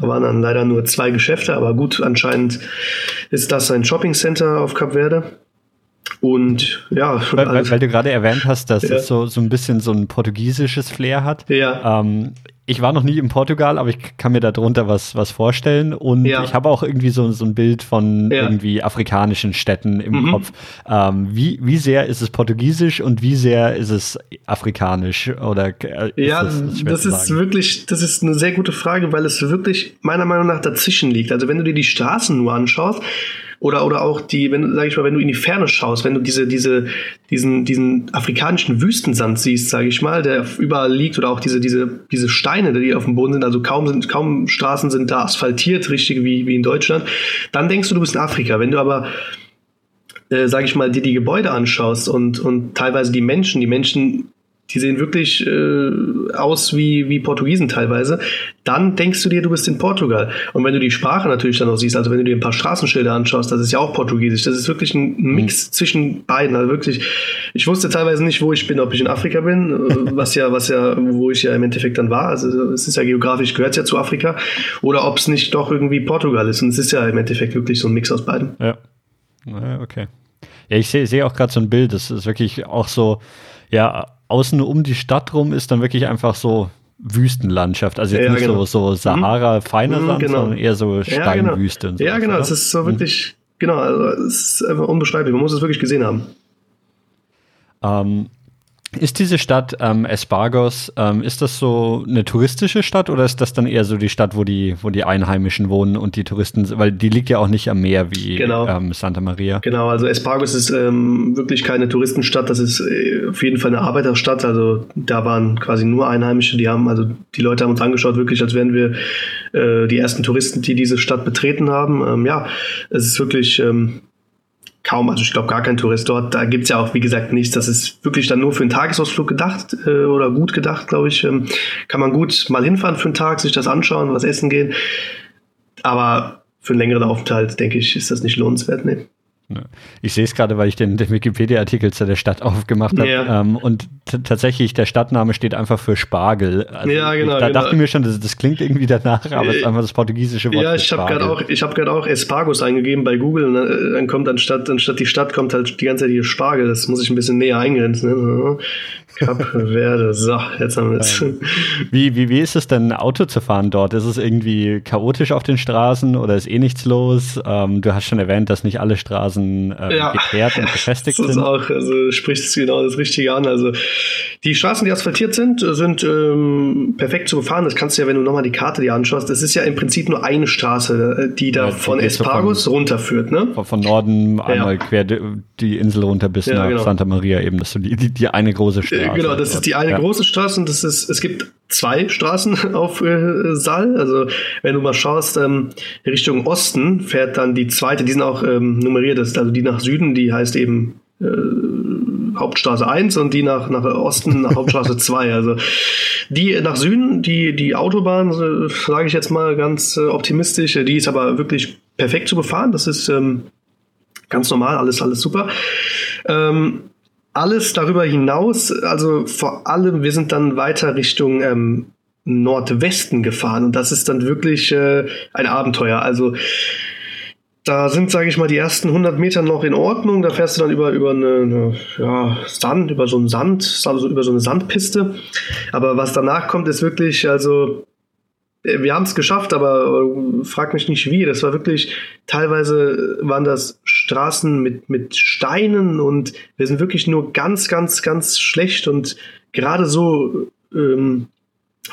da waren dann leider nur zwei Geschäfte, aber gut, anscheinend ist das ein Shopping Center auf Kap Verde. Und ja. Weil, weil, weil du gerade erwähnt hast, dass ja. es so, so ein bisschen so ein portugiesisches Flair hat. Ja. Ähm, ich war noch nie in Portugal, aber ich kann mir darunter was, was vorstellen. Und ja. ich habe auch irgendwie so, so ein Bild von ja. irgendwie afrikanischen Städten im mhm. Kopf. Ähm, wie, wie sehr ist es portugiesisch und wie sehr ist es afrikanisch? Oder äh, ja, das, das ist wirklich, das ist eine sehr gute Frage, weil es wirklich meiner Meinung nach dazwischen liegt. Also wenn du dir die Straßen nur anschaust, oder, oder auch die, wenn, sag ich mal, wenn du in die Ferne schaust, wenn du diese, diese, diesen, diesen afrikanischen Wüstensand siehst, sage ich mal, der überall liegt, oder auch diese, diese, diese Steine, die auf dem Boden sind, also kaum sind, kaum Straßen sind da asphaltiert, richtig wie, wie in Deutschland, dann denkst du, du bist in Afrika. Wenn du aber äh, sage ich mal, dir die Gebäude anschaust und, und teilweise die Menschen, die Menschen die sehen wirklich äh, aus wie, wie Portugiesen teilweise, dann denkst du dir, du bist in Portugal. Und wenn du die Sprache natürlich dann auch siehst, also wenn du dir ein paar Straßenschilder anschaust, das ist ja auch Portugiesisch. Das ist wirklich ein Mix mhm. zwischen beiden. Also wirklich, ich wusste teilweise nicht, wo ich bin, ob ich in Afrika bin, äh, was ja, was ja, wo ich ja im Endeffekt dann war. Also es ist ja geografisch, gehört ja zu Afrika. Oder ob es nicht doch irgendwie Portugal ist. Und es ist ja im Endeffekt wirklich so ein Mix aus beiden. Ja. Okay. Ja, ich sehe seh auch gerade so ein Bild. Das ist wirklich auch so, ja, außen um die Stadt rum ist dann wirklich einfach so Wüstenlandschaft. Also jetzt ja, nicht genau. so, so Sahara, mhm. feiner mhm, Sand, genau. sondern eher so Steinwüste. Ja, genau, ja, genau. es ist so wirklich, mhm. genau, also es ist einfach unbeschreiblich. Man muss es wirklich gesehen haben. Ähm, ist diese Stadt ähm, Espargos, ähm, ist das so eine touristische Stadt oder ist das dann eher so die Stadt, wo die, wo die Einheimischen wohnen und die Touristen, weil die liegt ja auch nicht am Meer wie genau. ähm, Santa Maria. Genau, also Espargos ist ähm, wirklich keine Touristenstadt, das ist äh, auf jeden Fall eine Arbeiterstadt, also da waren quasi nur Einheimische, die haben, also die Leute haben uns angeschaut, wirklich als wären wir äh, die ersten Touristen, die diese Stadt betreten haben. Ähm, ja, es ist wirklich ähm, kaum, also ich glaube gar kein Tourist dort. Da gibt's ja auch, wie gesagt, nichts. Das ist wirklich dann nur für einen Tagesausflug gedacht äh, oder gut gedacht, glaube ich. Ähm, kann man gut mal hinfahren für einen Tag, sich das anschauen, was essen gehen. Aber für einen längeren Aufenthalt, denke ich, ist das nicht lohnenswert. Nee. Ich sehe es gerade, weil ich den, den Wikipedia-Artikel zu der Stadt aufgemacht habe. Ja. Ähm, und tatsächlich, der Stadtname steht einfach für Spargel. Also ja, genau. Ich, da genau. dachte mir schon, das, das, klingt irgendwie danach, aber es ist einfach das portugiesische Wort. Ja, ich habe gerade auch, hab auch Espargos eingegeben bei Google. Und äh, dann kommt anstatt, anstatt die Stadt kommt halt die ganze Zeit hier Spargel. Das muss ich ein bisschen näher eingrenzen. Ne? Kap Verde. So, jetzt haben wir es. Wie, wie, wie ist es denn, Auto zu fahren dort? Ist es irgendwie chaotisch auf den Straßen oder ist eh nichts los? Ähm, du hast schon erwähnt, dass nicht alle Straßen äh, ja, gekehrt und befestigt das ist sind. Auch, also spricht es genau das Richtige an. Also die Straßen, die asphaltiert sind, sind ähm, perfekt zu befahren. Das kannst du ja, wenn du nochmal die Karte dir anschaust. Das ist ja im Prinzip nur eine Straße, äh, die da ja, von Espargos von, runterführt. Ne? Von Norden einmal quer die Insel runter bis nach genau. Santa Maria eben. Das ist so die, die, die eine große Straße. Äh, genau, das ist die eine große Straße und das ist, es gibt zwei Straßen auf äh, Saal. Also wenn du mal schaust, ähm, Richtung Osten fährt dann die zweite, die sind auch ähm, nummeriert, das ist also die nach Süden, die heißt eben äh, Hauptstraße 1 und die nach, nach Osten Hauptstraße 2. Also die nach Süden, die, die Autobahn, äh, sage ich jetzt mal ganz äh, optimistisch, die ist aber wirklich perfekt zu befahren. Das ist ähm, ganz normal, alles, alles super. Ähm, alles darüber hinaus, also vor allem, wir sind dann weiter Richtung ähm, Nordwesten gefahren und das ist dann wirklich äh, ein Abenteuer. Also da sind, sage ich mal, die ersten 100 Meter noch in Ordnung. Da fährst du dann über, über eine, eine ja, Sand, über so einen Sand, also über so eine Sandpiste. Aber was danach kommt, ist wirklich, also wir haben es geschafft, aber frag mich nicht wie. Das war wirklich, teilweise waren das Straßen mit, mit Steinen und wir sind wirklich nur ganz, ganz, ganz schlecht und gerade so ähm,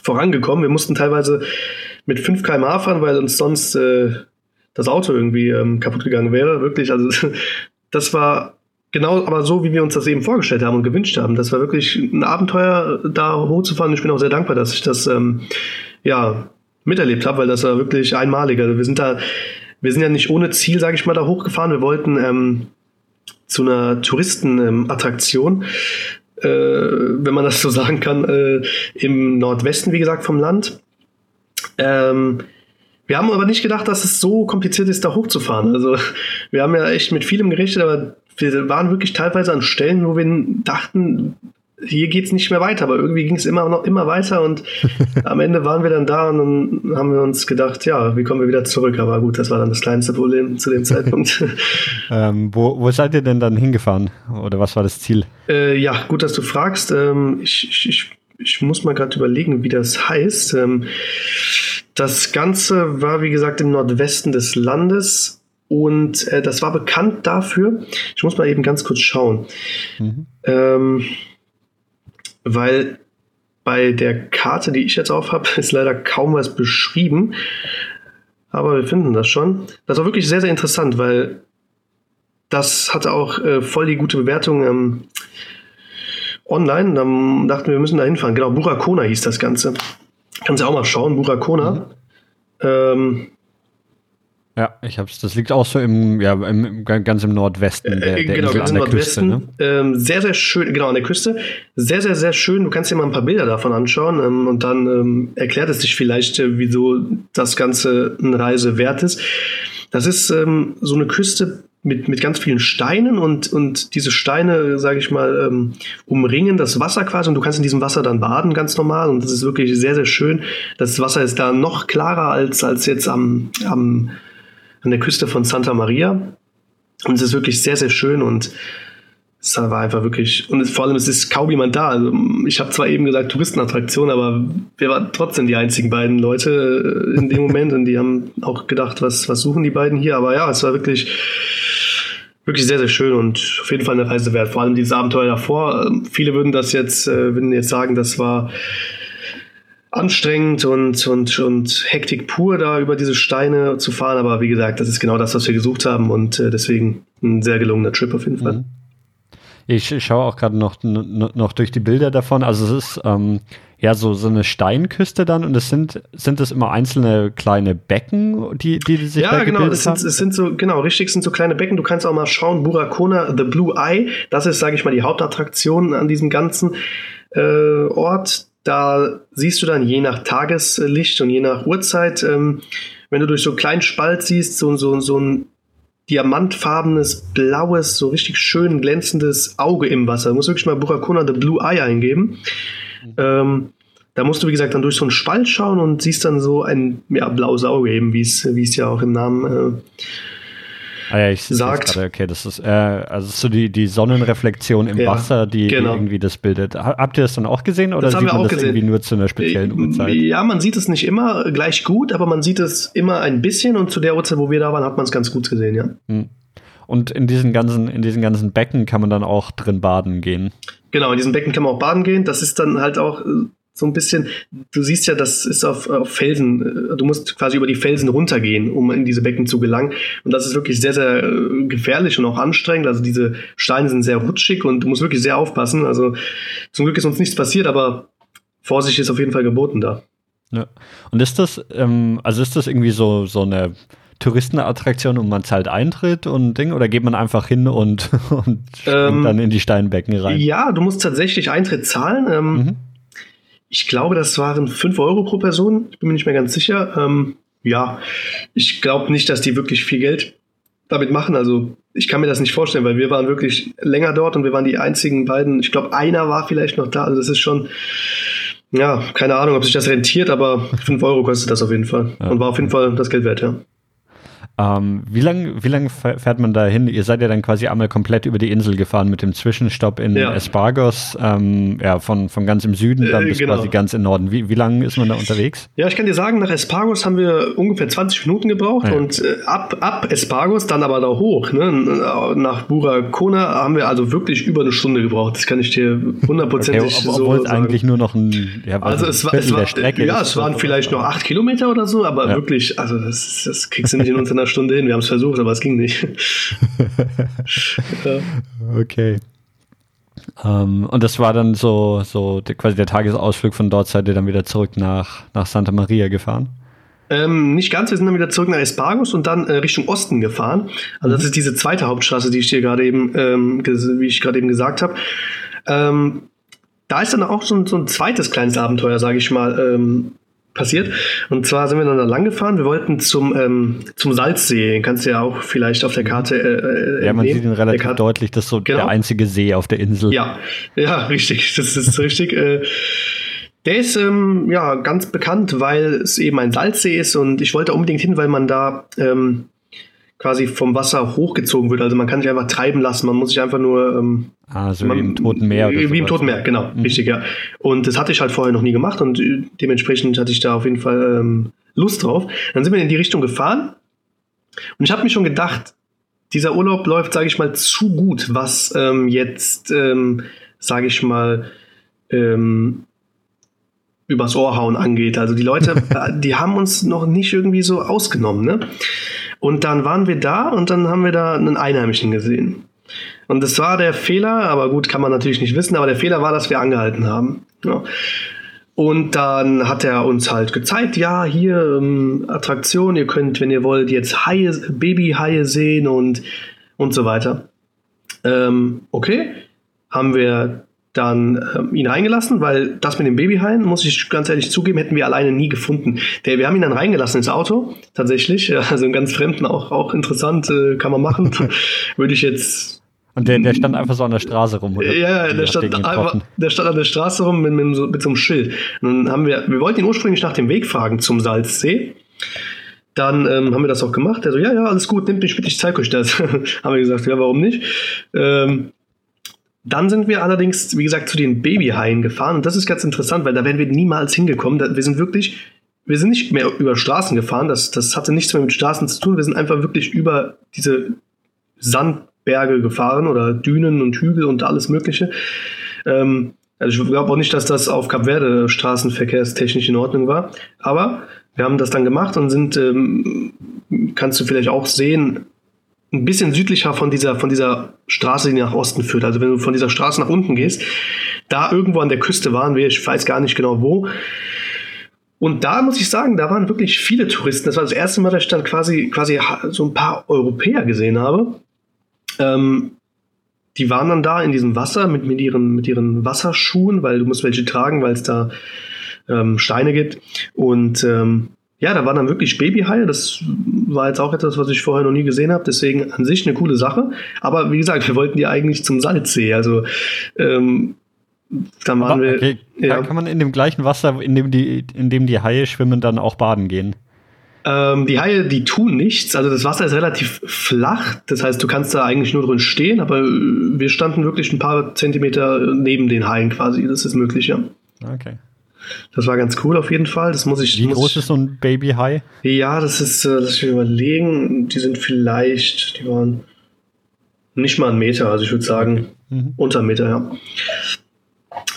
vorangekommen. Wir mussten teilweise mit 5 km/h fahren, weil uns sonst äh, das Auto irgendwie ähm, kaputt gegangen wäre. Wirklich, also das war genau aber so, wie wir uns das eben vorgestellt haben und gewünscht haben. Das war wirklich ein Abenteuer, da hochzufahren. Ich bin auch sehr dankbar, dass ich das ähm, ja miterlebt habe, weil das war wirklich einmalig. Also wir sind da, wir sind ja nicht ohne Ziel, sage ich mal, da hochgefahren. Wir wollten ähm, zu einer Touristenattraktion, äh, wenn man das so sagen kann, äh, im Nordwesten, wie gesagt, vom Land. Ähm, wir haben aber nicht gedacht, dass es so kompliziert ist, da hochzufahren. Also wir haben ja echt mit vielem gerechnet, aber wir waren wirklich teilweise an Stellen, wo wir dachten, hier geht es nicht mehr weiter, aber irgendwie ging es immer noch immer weiter und am Ende waren wir dann da und dann haben wir uns gedacht, ja, wie kommen wir wieder zurück? Aber gut, das war dann das kleinste Problem zu dem Zeitpunkt. ähm, wo, wo seid ihr denn dann hingefahren oder was war das Ziel? Äh, ja, gut, dass du fragst. Ähm, ich, ich, ich, ich, muss mal gerade überlegen, wie das heißt. Ähm, das Ganze war, wie gesagt, im Nordwesten des Landes und äh, das war bekannt dafür. Ich muss mal eben ganz kurz schauen. Mhm. Ähm, weil bei der Karte, die ich jetzt auf habe, ist leider kaum was beschrieben. Aber wir finden das schon. Das war wirklich sehr, sehr interessant, weil das hatte auch äh, voll die gute Bewertung ähm, online. Dann dachten wir, wir müssen da hinfahren. Genau, Burakona hieß das Ganze. Kannst du auch mal schauen, Burakona. Mhm. Ähm, ja, ich hab's. Das liegt auch so im, ja, im, ganz im Nordwesten der, der genau, Insel an der Küste. Ne? Ähm, sehr, sehr schön, genau, an der Küste. Sehr, sehr, sehr schön. Du kannst dir mal ein paar Bilder davon anschauen ähm, und dann ähm, erklärt es sich vielleicht, äh, wieso das Ganze eine Reise wert ist. Das ist ähm, so eine Küste mit, mit ganz vielen Steinen und, und diese Steine, sage ich mal, ähm, umringen das Wasser quasi und du kannst in diesem Wasser dann baden, ganz normal. Und das ist wirklich sehr, sehr schön. Das Wasser ist da noch klarer als, als jetzt am, am an der Küste von Santa Maria. Und es ist wirklich sehr, sehr schön und es war einfach wirklich, und vor allem es ist kaum jemand da. Also ich habe zwar eben gesagt Touristenattraktion, aber wir waren trotzdem die einzigen beiden Leute äh, in dem Moment und die haben auch gedacht, was, was suchen die beiden hier. Aber ja, es war wirklich, wirklich sehr, sehr schön und auf jeden Fall eine Reise wert. Vor allem dieses Abenteuer davor. Ähm, viele würden das jetzt, äh, würden jetzt sagen, das war anstrengend und, und, und Hektik pur, da über diese Steine zu fahren. Aber wie gesagt, das ist genau das, was wir gesucht haben und äh, deswegen ein sehr gelungener Trip auf jeden Fall. Mhm. Ich schaue auch gerade noch, noch durch die Bilder davon. Also es ist ähm, ja so, so eine Steinküste dann und es sind, sind es immer einzelne kleine Becken, die, die sich ja, da genau, das sind, es sind so, genau, richtig sind so kleine Becken. Du kannst auch mal schauen, Burakona, The Blue Eye, das ist, sage ich mal, die Hauptattraktion an diesem ganzen äh, Ort da siehst du dann je nach Tageslicht und je nach Uhrzeit, ähm, wenn du durch so einen kleinen Spalt siehst, so, so, so ein diamantfarbenes, blaues, so richtig schön glänzendes Auge im Wasser. Du musst wirklich mal Burakona The Blue Eye eingeben. Ähm, da musst du, wie gesagt, dann durch so einen Spalt schauen und siehst dann so ein ja, blaues Auge eben, wie es ja auch im Namen äh, Ah ja, ich sagt. Grade, okay, das ist, äh, also so die, die Sonnenreflexion im ja, Wasser, die, genau. die, irgendwie das bildet. Habt ihr das dann auch gesehen oder das sieht man das gesehen. irgendwie nur zu einer speziellen äh, Uhrzeit? Ja, man sieht es nicht immer gleich gut, aber man sieht es immer ein bisschen und zu der Uhrzeit, wo wir da waren, hat man es ganz gut gesehen, ja. Hm. Und in diesen ganzen, in diesen ganzen Becken kann man dann auch drin baden gehen. Genau, in diesen Becken kann man auch baden gehen. Das ist dann halt auch äh, so ein bisschen, du siehst ja, das ist auf, auf Felsen, äh, du musst quasi über die Felsen runtergehen, um in diese Becken zu gelangen. Und das ist wirklich sehr, sehr äh, gefährlich und auch anstrengend. Also diese Steine sind sehr rutschig und du musst wirklich sehr aufpassen. Also zum Glück ist uns nichts passiert, aber Vorsicht ist auf jeden Fall geboten da. Ja. Und ist das, ähm, also ist das irgendwie so, so eine Touristenattraktion und man zahlt Eintritt und Ding oder geht man einfach hin und, und ähm, dann in die Steinbecken rein? Ja, du musst tatsächlich Eintritt zahlen. Ähm, mhm ich glaube, das waren 5 Euro pro Person. Ich bin mir nicht mehr ganz sicher. Ähm, ja, ich glaube nicht, dass die wirklich viel Geld damit machen. Also ich kann mir das nicht vorstellen, weil wir waren wirklich länger dort und wir waren die einzigen beiden. Ich glaube, einer war vielleicht noch da. Also das ist schon, ja, keine Ahnung, ob sich das rentiert, aber 5 Euro kostet das auf jeden Fall. Ja. Und war auf jeden Fall das Geld wert, ja. Ähm, wie lange wie lang fährt man da hin? Ihr seid ja dann quasi einmal komplett über die Insel gefahren mit dem Zwischenstopp in ja. Espargos, ähm, ja, von, von ganz im Süden dann bis genau. quasi ganz im Norden. Wie, wie lange ist man da unterwegs? Ja, ich kann dir sagen, nach Espargos haben wir ungefähr 20 Minuten gebraucht ja. und äh, ab, ab Espargos dann aber da hoch. Ne? Nach Buracona haben wir also wirklich über eine Stunde gebraucht. Das kann ich dir hundertprozentig okay, ob, Obwohl so es eigentlich nur noch ein, ja, also es war, es war, Strecke ja, es waren vielleicht noch acht Kilometer oder so, aber wirklich, also das, das kriegst du nicht in unter einer Stunde hin. Wir haben es versucht, aber es ging nicht. ja. Okay. Um, ähm, und das war dann so, so der, quasi der Tagesausflug von dort seid ihr dann wieder zurück nach, nach Santa Maria gefahren? Ähm, nicht ganz, wir sind dann wieder zurück nach Espargos und dann äh, Richtung Osten gefahren. Also das mhm. ist diese zweite Hauptstraße, die ich dir gerade eben, ähm, wie ich gerade eben gesagt habe. Ähm, da ist dann auch so ein, so ein zweites kleines Abenteuer, sage ich mal, ähm, passiert. Und zwar sind wir dann da lang gefahren. Wir wollten zum, ähm, zum Salzsee. Kannst du ja auch vielleicht auf der Karte. Äh, äh ja, man sieht ihn relativ deutlich. Das ist so genau. der einzige See auf der Insel. Ja, ja, richtig. Das ist richtig. Äh, der ist ähm, ja ganz bekannt, weil es eben ein Salzsee ist und ich wollte unbedingt hin, weil man da ähm, quasi vom Wasser hochgezogen wird. Also man kann sich einfach treiben lassen. Man muss sich einfach nur. Ähm, ah, so man, wie im Toten Meer. Wie, im Toten Meer, genau. Mhm. Richtig, ja. Und das hatte ich halt vorher noch nie gemacht und dementsprechend hatte ich da auf jeden Fall ähm, Lust drauf. Dann sind wir in die Richtung gefahren und ich habe mir schon gedacht, dieser Urlaub läuft, sage ich mal, zu gut, was ähm, jetzt, ähm, sage ich mal, ähm, übers Ohr hauen angeht. Also die Leute, die haben uns noch nicht irgendwie so ausgenommen, ne? Und dann waren wir da und dann haben wir da einen Einheimischen gesehen. Und das war der Fehler, aber gut, kann man natürlich nicht wissen, aber der Fehler war, dass wir angehalten haben. Ja. Und dann hat er uns halt gezeigt, ja, hier ähm, Attraktion, ihr könnt, wenn ihr wollt, jetzt Haie, Babyhaie sehen und, und so weiter. Ähm, okay, haben wir dann ähm, ihn reingelassen, weil das mit dem Babyhain, muss ich ganz ehrlich zugeben, hätten wir alleine nie gefunden. Der, wir haben ihn dann reingelassen ins Auto, tatsächlich. Also einen ganz Fremden, auch, auch interessant, äh, kann man machen. Würde ich jetzt. Und der, der stand einfach so an der Straße rum, oder? Ja, der stand, einfach, der stand an der Straße rum mit, mit, so, mit so einem Schild. Und dann haben wir, wir wollten ihn ursprünglich nach dem Weg fragen zum Salzsee. Dann ähm, haben wir das auch gemacht. Er so, ja, ja, alles gut, nimmt mich mit, ich zeige euch das. haben wir gesagt, ja, warum nicht? Ähm, dann sind wir allerdings, wie gesagt, zu den Babyhaien gefahren. Und das ist ganz interessant, weil da wären wir niemals hingekommen. Wir sind wirklich, wir sind nicht mehr über Straßen gefahren. Das, das hatte nichts mehr mit Straßen zu tun. Wir sind einfach wirklich über diese Sandberge gefahren oder Dünen und Hügel und alles Mögliche. Ähm, also ich glaube auch nicht, dass das auf Kap Verde straßenverkehrstechnisch in Ordnung war. Aber wir haben das dann gemacht und sind, ähm, kannst du vielleicht auch sehen, ein bisschen südlicher von dieser, von dieser Straße, die nach Osten führt. Also wenn du von dieser Straße nach unten gehst, da irgendwo an der Küste waren wir, ich weiß gar nicht genau wo. Und da muss ich sagen, da waren wirklich viele Touristen. Das war das erste Mal, dass ich dann quasi, quasi so ein paar Europäer gesehen habe. Ähm, die waren dann da in diesem Wasser mit, mit, ihren, mit ihren Wasserschuhen, weil du musst welche tragen, weil es da ähm, Steine gibt. Und ähm, ja, da waren dann wirklich Babyhaie. Das war jetzt auch etwas, was ich vorher noch nie gesehen habe. Deswegen an sich eine coole Sache. Aber wie gesagt, wir wollten die eigentlich zum Salzsee. Also ähm, dann waren wir. Okay. Ja. Kann man in dem gleichen Wasser, in dem die, in dem die Haie schwimmen, dann auch baden gehen? Ähm, die Haie, die tun nichts. Also das Wasser ist relativ flach. Das heißt, du kannst da eigentlich nur drin stehen. Aber wir standen wirklich ein paar Zentimeter neben den Haien quasi. Das ist möglich, ja. Okay. Das war ganz cool auf jeden Fall. Das muss ich. Wie muss groß ist so ein Baby High? Ja, das ist, äh, lass mich überlegen. Die sind vielleicht, die waren nicht mal einen Meter. Also ich würde sagen mhm. unter einen Meter, ja.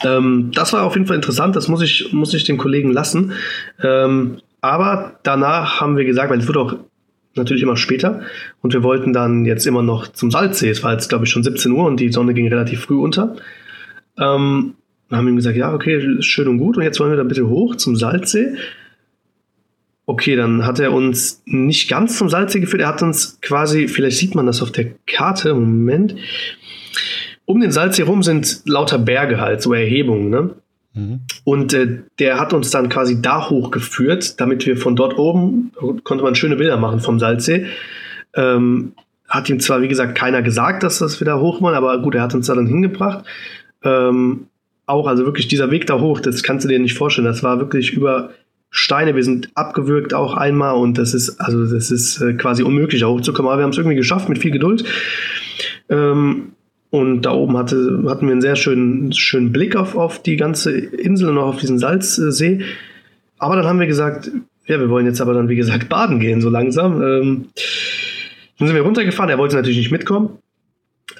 Ähm, das war auf jeden Fall interessant. Das muss ich, muss ich den Kollegen lassen. Ähm, aber danach haben wir gesagt, weil es wird auch natürlich immer später und wir wollten dann jetzt immer noch zum Salzsee. Es war jetzt, glaube ich, schon 17 Uhr und die Sonne ging relativ früh unter. Ähm, dann haben wir ihm gesagt, ja, okay, ist schön und gut. Und jetzt wollen wir da bitte hoch zum Salzsee. Okay, dann hat er uns nicht ganz zum Salzsee geführt. Er hat uns quasi, vielleicht sieht man das auf der Karte, Moment. Um den Salzsee rum sind lauter Berge halt, so Erhebungen, ne? Mhm. Und äh, der hat uns dann quasi da hochgeführt, damit wir von dort oben, konnte man schöne Bilder machen vom Salzsee. Ähm, hat ihm zwar, wie gesagt, keiner gesagt, dass das wieder hoch wollen, aber gut, er hat uns da dann hingebracht. Ähm, auch, also wirklich dieser Weg da hoch, das kannst du dir nicht vorstellen. Das war wirklich über Steine. Wir sind abgewürgt auch einmal und das ist, also das ist äh, quasi unmöglich, da hochzukommen. Aber wir haben es irgendwie geschafft mit viel Geduld. Ähm, und da oben hatte, hatten wir einen sehr schönen, schönen Blick auf, auf die ganze Insel und auch auf diesen Salzsee. Aber dann haben wir gesagt, ja, wir wollen jetzt aber dann, wie gesagt, baden gehen, so langsam. Ähm, dann sind wir runtergefahren. Er wollte natürlich nicht mitkommen.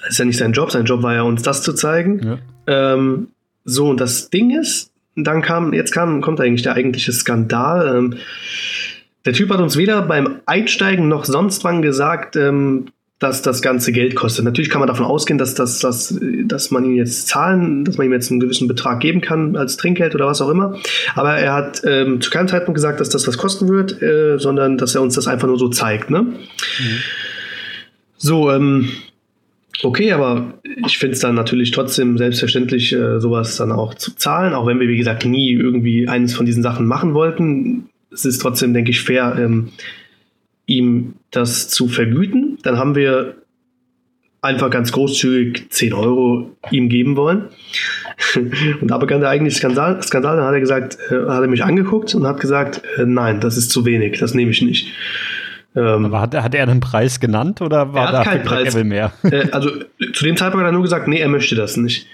Das ist ja nicht sein Job. Sein Job war ja, uns das zu zeigen. Ja. Ähm, so, und das Ding ist, dann kam, jetzt kam, kommt eigentlich der eigentliche Skandal. Ähm, der Typ hat uns weder beim Einsteigen noch sonst wann gesagt, ähm, dass das ganze Geld kostet. Natürlich kann man davon ausgehen, dass, dass, dass, dass man ihn jetzt zahlen, dass man ihm jetzt einen gewissen Betrag geben kann als Trinkgeld oder was auch immer. Aber er hat ähm, zu keinem Zeitpunkt gesagt, dass das was kosten wird, äh, sondern dass er uns das einfach nur so zeigt. Ne? Mhm. So, ähm, Okay, aber ich finde es dann natürlich trotzdem selbstverständlich, äh, sowas dann auch zu zahlen, auch wenn wir, wie gesagt, nie irgendwie eines von diesen Sachen machen wollten. Es ist trotzdem, denke ich, fair, ähm, ihm das zu vergüten. Dann haben wir einfach ganz großzügig 10 Euro ihm geben wollen. und da begann der eigentliche Skandal. Skandal. Dann hat er gesagt, äh, hat er mich angeguckt und hat gesagt, äh, nein, das ist zu wenig, das nehme ich nicht. Ähm, Aber hat, hat er einen Preis genannt oder war da keinen Preis mehr? Äh, also zu dem Zeitpunkt hat er nur gesagt, nee, er möchte das nicht.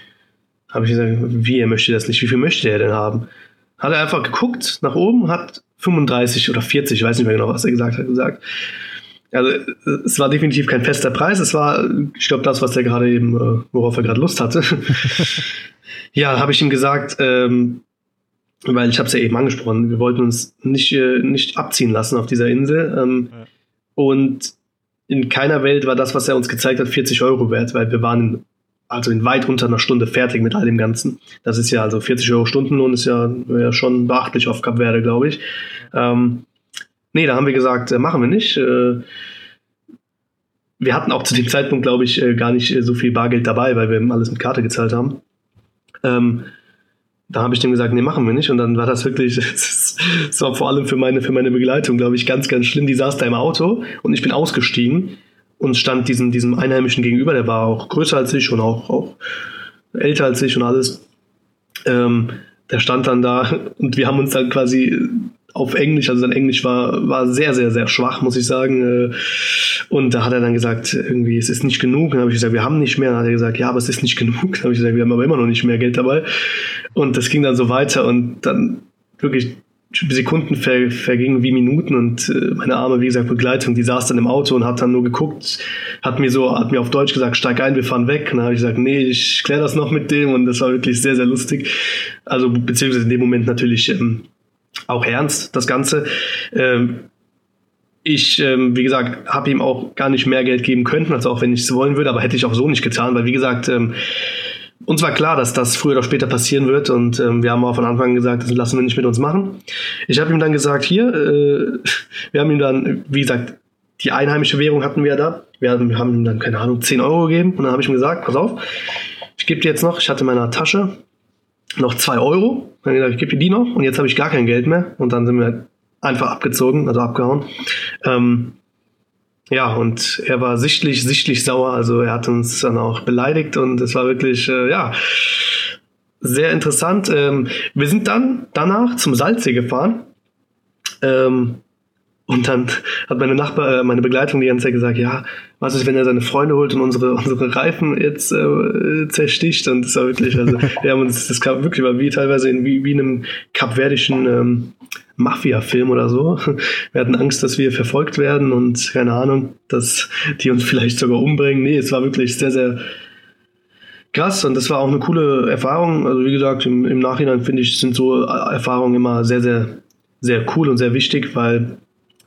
Habe ich gesagt, wie er möchte das nicht? Wie viel möchte er denn haben? Hat er einfach geguckt nach oben, hat 35 oder 40, ich weiß nicht mehr genau, was er gesagt hat, gesagt. Also es war definitiv kein fester Preis, es war, ich glaube, das, was er gerade eben, äh, worauf er gerade Lust hatte. ja, habe ich ihm gesagt, ähm, weil ich habe es ja eben angesprochen, wir wollten uns nicht, äh, nicht abziehen lassen auf dieser Insel. Ähm, ja. Und in keiner Welt war das, was er uns gezeigt hat, 40 Euro wert, weil wir waren also in weit unter einer Stunde fertig mit all dem Ganzen. Das ist ja also 40 Euro Stundenlohn ist ja, ja schon beachtlich auf Cap Verde, glaube ich. Ähm, nee, da haben wir gesagt, äh, machen wir nicht. Äh, wir hatten auch zu dem Zeitpunkt, glaube ich, äh, gar nicht so viel Bargeld dabei, weil wir alles mit Karte gezahlt haben. Ähm, da habe ich dem gesagt, nee, machen wir nicht. Und dann war das wirklich, es war vor allem für meine, für meine Begleitung, glaube ich, ganz, ganz schlimm. Die saß da im Auto und ich bin ausgestiegen und stand diesem, diesem Einheimischen gegenüber, der war auch größer als ich und auch, auch älter als ich und alles. Ähm, der stand dann da und wir haben uns dann quasi auf Englisch, also sein Englisch war, war sehr, sehr, sehr schwach, muss ich sagen. Äh, und da hat er dann gesagt, irgendwie, es ist nicht genug. Dann habe ich gesagt, wir haben nicht mehr. Dann hat er gesagt, ja, aber es ist nicht genug. Dann habe ich gesagt, wir haben aber immer noch nicht mehr Geld dabei. Und das ging dann so weiter und dann wirklich Sekunden ver, vergingen wie Minuten und äh, meine arme, wie gesagt, Begleitung, die saß dann im Auto und hat dann nur geguckt, hat mir so, hat mir auf Deutsch gesagt, steig ein, wir fahren weg. Und dann habe ich gesagt, nee, ich kläre das noch mit dem und das war wirklich sehr, sehr lustig. Also beziehungsweise in dem Moment natürlich ähm, auch ernst, das Ganze. Ähm, ich, ähm, wie gesagt, habe ihm auch gar nicht mehr Geld geben können, als auch wenn ich es wollen würde, aber hätte ich auch so nicht getan, weil wie gesagt, ähm, uns war klar, dass das früher oder später passieren wird und ähm, wir haben auch von Anfang an gesagt, das lassen wir nicht mit uns machen. Ich habe ihm dann gesagt, hier, äh, wir haben ihm dann, wie gesagt, die einheimische Währung hatten wir da. Wir haben, haben ihm dann, keine Ahnung, 10 Euro gegeben und dann habe ich ihm gesagt, pass auf, ich gebe dir jetzt noch, ich hatte in meiner Tasche noch 2 Euro. Dann gesagt, ich gebe dir die noch und jetzt habe ich gar kein Geld mehr. Und dann sind wir einfach abgezogen, also abgehauen. Ähm, ja, und er war sichtlich, sichtlich sauer. Also er hat uns dann auch beleidigt und es war wirklich, äh, ja, sehr interessant. Ähm, wir sind dann danach zum Salzsee gefahren. Ähm, und dann hat meine Nachbar, äh, meine Begleitung die ganze Zeit gesagt, ja, was ist, wenn er seine Freunde holt und unsere, unsere Reifen jetzt äh, zersticht? Und das war wirklich, also wir haben uns, das kam wirklich war wie teilweise in wie, wie in einem kapverdischen ähm, Mafia-Film oder so. Wir hatten Angst, dass wir verfolgt werden und keine Ahnung, dass die uns vielleicht sogar umbringen. Nee, es war wirklich sehr, sehr krass und das war auch eine coole Erfahrung. Also wie gesagt, im, im Nachhinein finde ich, sind so Erfahrungen immer sehr, sehr, sehr cool und sehr wichtig, weil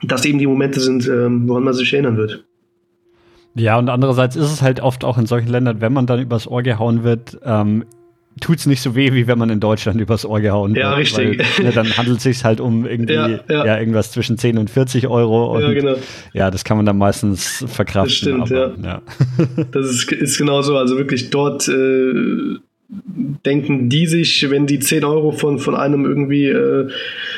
das eben die Momente sind, ähm, woran man sich erinnern wird. Ja, und andererseits ist es halt oft auch in solchen Ländern, wenn man dann übers Ohr gehauen wird, ähm, tut es nicht so weh, wie wenn man in Deutschland übers Ohr gehauen ja, wird. Ja, richtig. Weil, ne, dann handelt es sich halt um irgendwie ja, ja. ja, irgendwas zwischen 10 und 40 Euro. Und, ja, genau. Ja, das kann man dann meistens verkraften. Das stimmt, aber, ja. Das ist, ist genau so. Also wirklich dort äh, denken die sich, wenn die 10 Euro von, von einem irgendwie äh,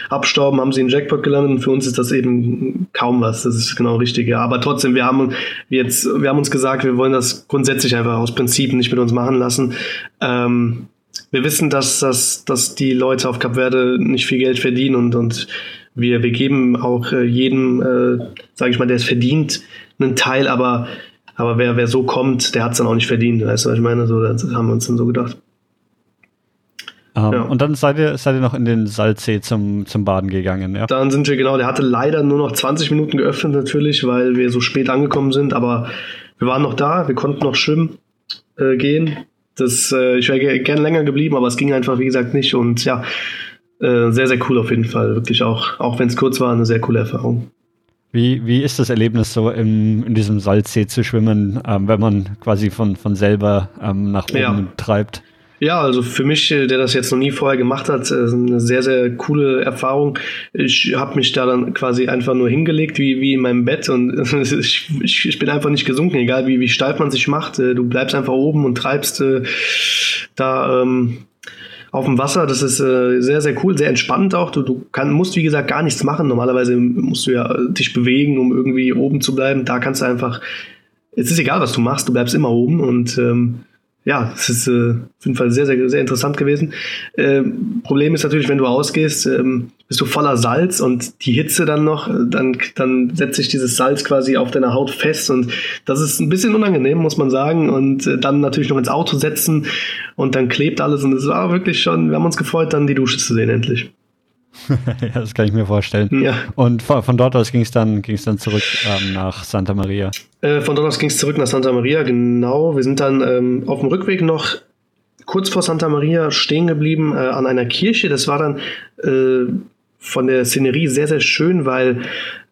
abstauben, haben sie einen Jackpot gelandet und für uns ist das eben kaum was. Das ist genau richtig, ja. Aber trotzdem, wir haben jetzt, wir haben uns gesagt, wir wollen das grundsätzlich einfach aus Prinzip nicht mit uns machen lassen. Ähm, wir wissen, dass, dass, dass die Leute auf Kap Verde nicht viel Geld verdienen und, und wir, wir geben auch äh, jedem, äh, sage ich mal, der es verdient, einen Teil, aber aber wer, wer so kommt, der hat es dann auch nicht verdient. Weißt du, was ich meine? So, das haben wir uns dann so gedacht. Um, ähm, ja. Und dann seid ihr, seid ihr noch in den Salzsee zum, zum Baden gegangen, ja? Dann sind wir, genau, der hatte leider nur noch 20 Minuten geöffnet natürlich, weil wir so spät angekommen sind, aber wir waren noch da, wir konnten noch schwimmen äh, gehen. Das, äh, ich wäre gerne länger geblieben, aber es ging einfach, wie gesagt, nicht. Und ja, äh, sehr, sehr cool auf jeden Fall. Wirklich auch, auch wenn es kurz war, eine sehr coole Erfahrung. Wie, wie ist das Erlebnis so im, in diesem Salzsee zu schwimmen, ähm, wenn man quasi von, von selber ähm, nach oben ja. treibt? Ja, also für mich, äh, der das jetzt noch nie vorher gemacht hat, äh, eine sehr, sehr coole Erfahrung. Ich habe mich da dann quasi einfach nur hingelegt, wie, wie in meinem Bett und ich, ich, bin einfach nicht gesunken, egal wie, wie steif man sich macht. Äh, du bleibst einfach oben und treibst da ähm, auf dem Wasser. Das ist äh, sehr, sehr cool, sehr entspannt auch. Du, du kann, musst, wie gesagt, gar nichts machen. Normalerweise musst du ja dich bewegen, um irgendwie oben zu bleiben. Da kannst du einfach, es ist egal, was du machst, du bleibst immer oben und ähm, ja, es ist äh, auf jeden Fall sehr, sehr, sehr interessant gewesen. Ähm, Problem ist natürlich, wenn du ausgehst, ähm, bist du voller Salz und die Hitze dann noch, dann, dann setzt sich dieses Salz quasi auf deiner Haut fest und das ist ein bisschen unangenehm, muss man sagen. Und äh, dann natürlich noch ins Auto setzen und dann klebt alles und es war wirklich schon, wir haben uns gefreut, dann die Dusche zu sehen endlich. ja, das kann ich mir vorstellen. Ja. Und von, von dort aus ging es dann, ging's dann zurück ähm, nach Santa Maria. Äh, von dort aus ging es zurück nach Santa Maria, genau. Wir sind dann ähm, auf dem Rückweg noch kurz vor Santa Maria stehen geblieben äh, an einer Kirche. Das war dann äh, von der Szenerie sehr, sehr schön, weil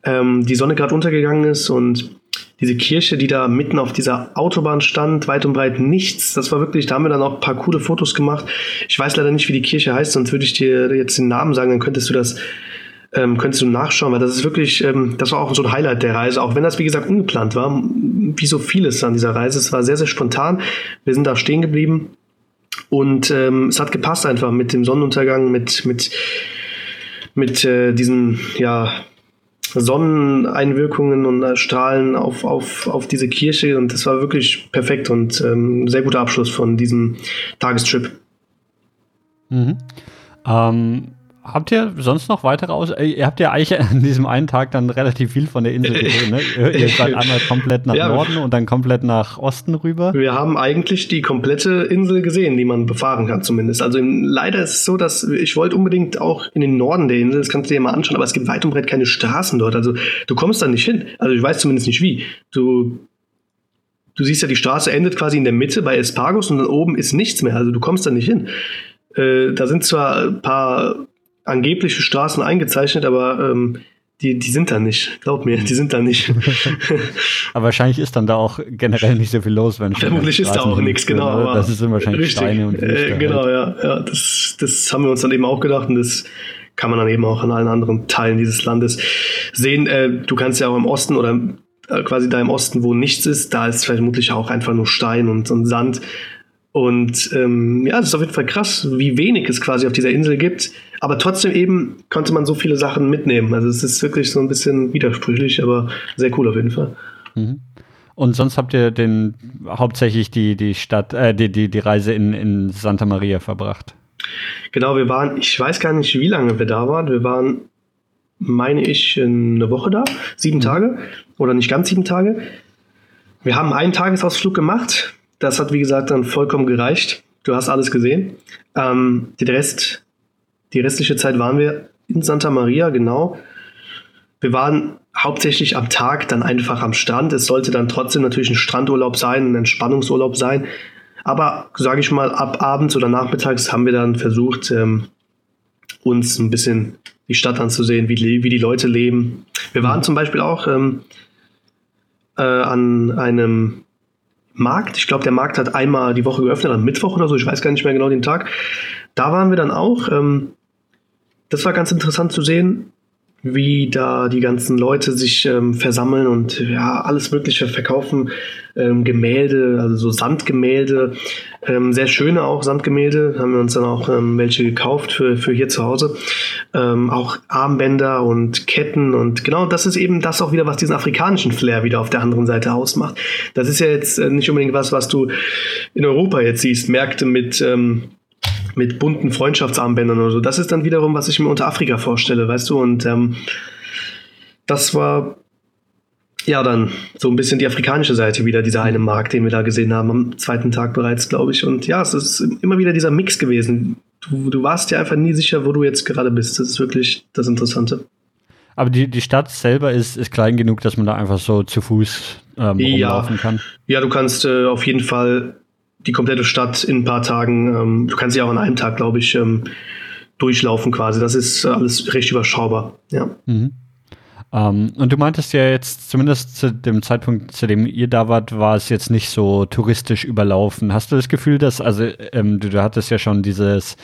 ähm, die Sonne gerade untergegangen ist und diese Kirche, die da mitten auf dieser Autobahn stand, weit und breit nichts. Das war wirklich, da haben wir dann auch ein paar coole Fotos gemacht. Ich weiß leider nicht, wie die Kirche heißt, sonst würde ich dir jetzt den Namen sagen, dann könntest du das ähm, könntest du nachschauen, weil das ist wirklich, ähm, das war auch so ein Highlight der Reise, auch wenn das wie gesagt ungeplant war, wie so vieles an dieser Reise. Es war sehr, sehr spontan. Wir sind da stehen geblieben und ähm, es hat gepasst einfach mit dem Sonnenuntergang, mit, mit, mit äh, diesen, ja, Sonneneinwirkungen und Strahlen auf, auf, auf diese Kirche und das war wirklich perfekt und ähm, sehr guter Abschluss von diesem Tagestrip. Mhm. Ähm, Habt ihr sonst noch weitere Aus äh, Ihr habt ja eigentlich an diesem einen Tag dann relativ viel von der Insel gesehen, ne? Ihr, seid einmal komplett nach ja, Norden und dann komplett nach Osten rüber. Wir haben eigentlich die komplette Insel gesehen, die man befahren kann zumindest. Also leider ist es so, dass ich wollte unbedingt auch in den Norden der Insel, das kannst du dir mal anschauen, aber es gibt weit und breit keine Straßen dort. Also du kommst da nicht hin. Also ich weiß zumindest nicht wie. Du du siehst ja, die Straße endet quasi in der Mitte bei Espargos und dann oben ist nichts mehr. Also du kommst da nicht hin. Äh, da sind zwar ein paar angebliche Straßen eingezeichnet, aber ähm, die, die sind da nicht. Glaub mir, die sind da nicht. aber wahrscheinlich ist dann da auch generell nicht so viel los, wenn Vermutlich ist da auch nichts, genau. Ne? Das sind wahrscheinlich richtig, Steine und Wüste äh, Genau, halt. ja. ja das, das haben wir uns dann eben auch gedacht und das kann man dann eben auch an allen anderen Teilen dieses Landes sehen. Äh, du kannst ja auch im Osten oder äh, quasi da im Osten, wo nichts ist, da ist vermutlich auch einfach nur Stein und, und Sand. Und ähm, ja, es ist auf jeden Fall krass, wie wenig es quasi auf dieser Insel gibt. Aber trotzdem eben konnte man so viele Sachen mitnehmen. Also es ist wirklich so ein bisschen widersprüchlich, aber sehr cool auf jeden Fall. Mhm. Und sonst habt ihr den hauptsächlich die, die Stadt, äh, die, die, die Reise in, in Santa Maria verbracht? Genau, wir waren, ich weiß gar nicht, wie lange wir da waren. Wir waren, meine ich, eine Woche da, sieben mhm. Tage oder nicht ganz sieben Tage. Wir haben einen Tagesausflug gemacht. Das hat, wie gesagt, dann vollkommen gereicht. Du hast alles gesehen. Ähm, den Rest, die restliche Zeit waren wir in Santa Maria, genau. Wir waren hauptsächlich am Tag dann einfach am Strand. Es sollte dann trotzdem natürlich ein Strandurlaub sein, ein Entspannungsurlaub sein. Aber sage ich mal, ab abends oder nachmittags haben wir dann versucht, ähm, uns ein bisschen die Stadt anzusehen, wie, wie die Leute leben. Wir waren zum Beispiel auch ähm, äh, an einem Markt. Ich glaube, der Markt hat einmal die Woche geöffnet, am Mittwoch oder so. Ich weiß gar nicht mehr genau den Tag. Da waren wir dann auch. Ähm, das war ganz interessant zu sehen wie da die ganzen Leute sich ähm, versammeln und ja, alles Mögliche verkaufen. Ähm, Gemälde, also so Sandgemälde, ähm, sehr schöne auch Sandgemälde, haben wir uns dann auch ähm, welche gekauft für, für hier zu Hause. Ähm, auch Armbänder und Ketten und genau das ist eben das auch wieder, was diesen afrikanischen Flair wieder auf der anderen Seite ausmacht. Das ist ja jetzt äh, nicht unbedingt was, was du in Europa jetzt siehst, Märkte mit ähm, mit bunten Freundschaftsarmbändern oder so. Das ist dann wiederum, was ich mir unter Afrika vorstelle, weißt du? Und ähm, das war ja dann so ein bisschen die afrikanische Seite wieder, dieser eine Markt, den wir da gesehen haben, am zweiten Tag bereits, glaube ich. Und ja, es ist immer wieder dieser Mix gewesen. Du, du warst ja einfach nie sicher, wo du jetzt gerade bist. Das ist wirklich das Interessante. Aber die, die Stadt selber ist, ist klein genug, dass man da einfach so zu Fuß ähm, rumlaufen ja. kann. Ja, du kannst äh, auf jeden Fall die komplette Stadt in ein paar Tagen. Ähm, du kannst sie auch an einem Tag, glaube ich, ähm, durchlaufen quasi. Das ist alles recht überschaubar. Ja. Mhm. Um, ähm, und du meintest ja jetzt, zumindest zu dem Zeitpunkt, zu dem ihr da wart, war es jetzt nicht so touristisch überlaufen. Hast du das Gefühl, dass, also ähm, du, du, hattest ja schon dieses,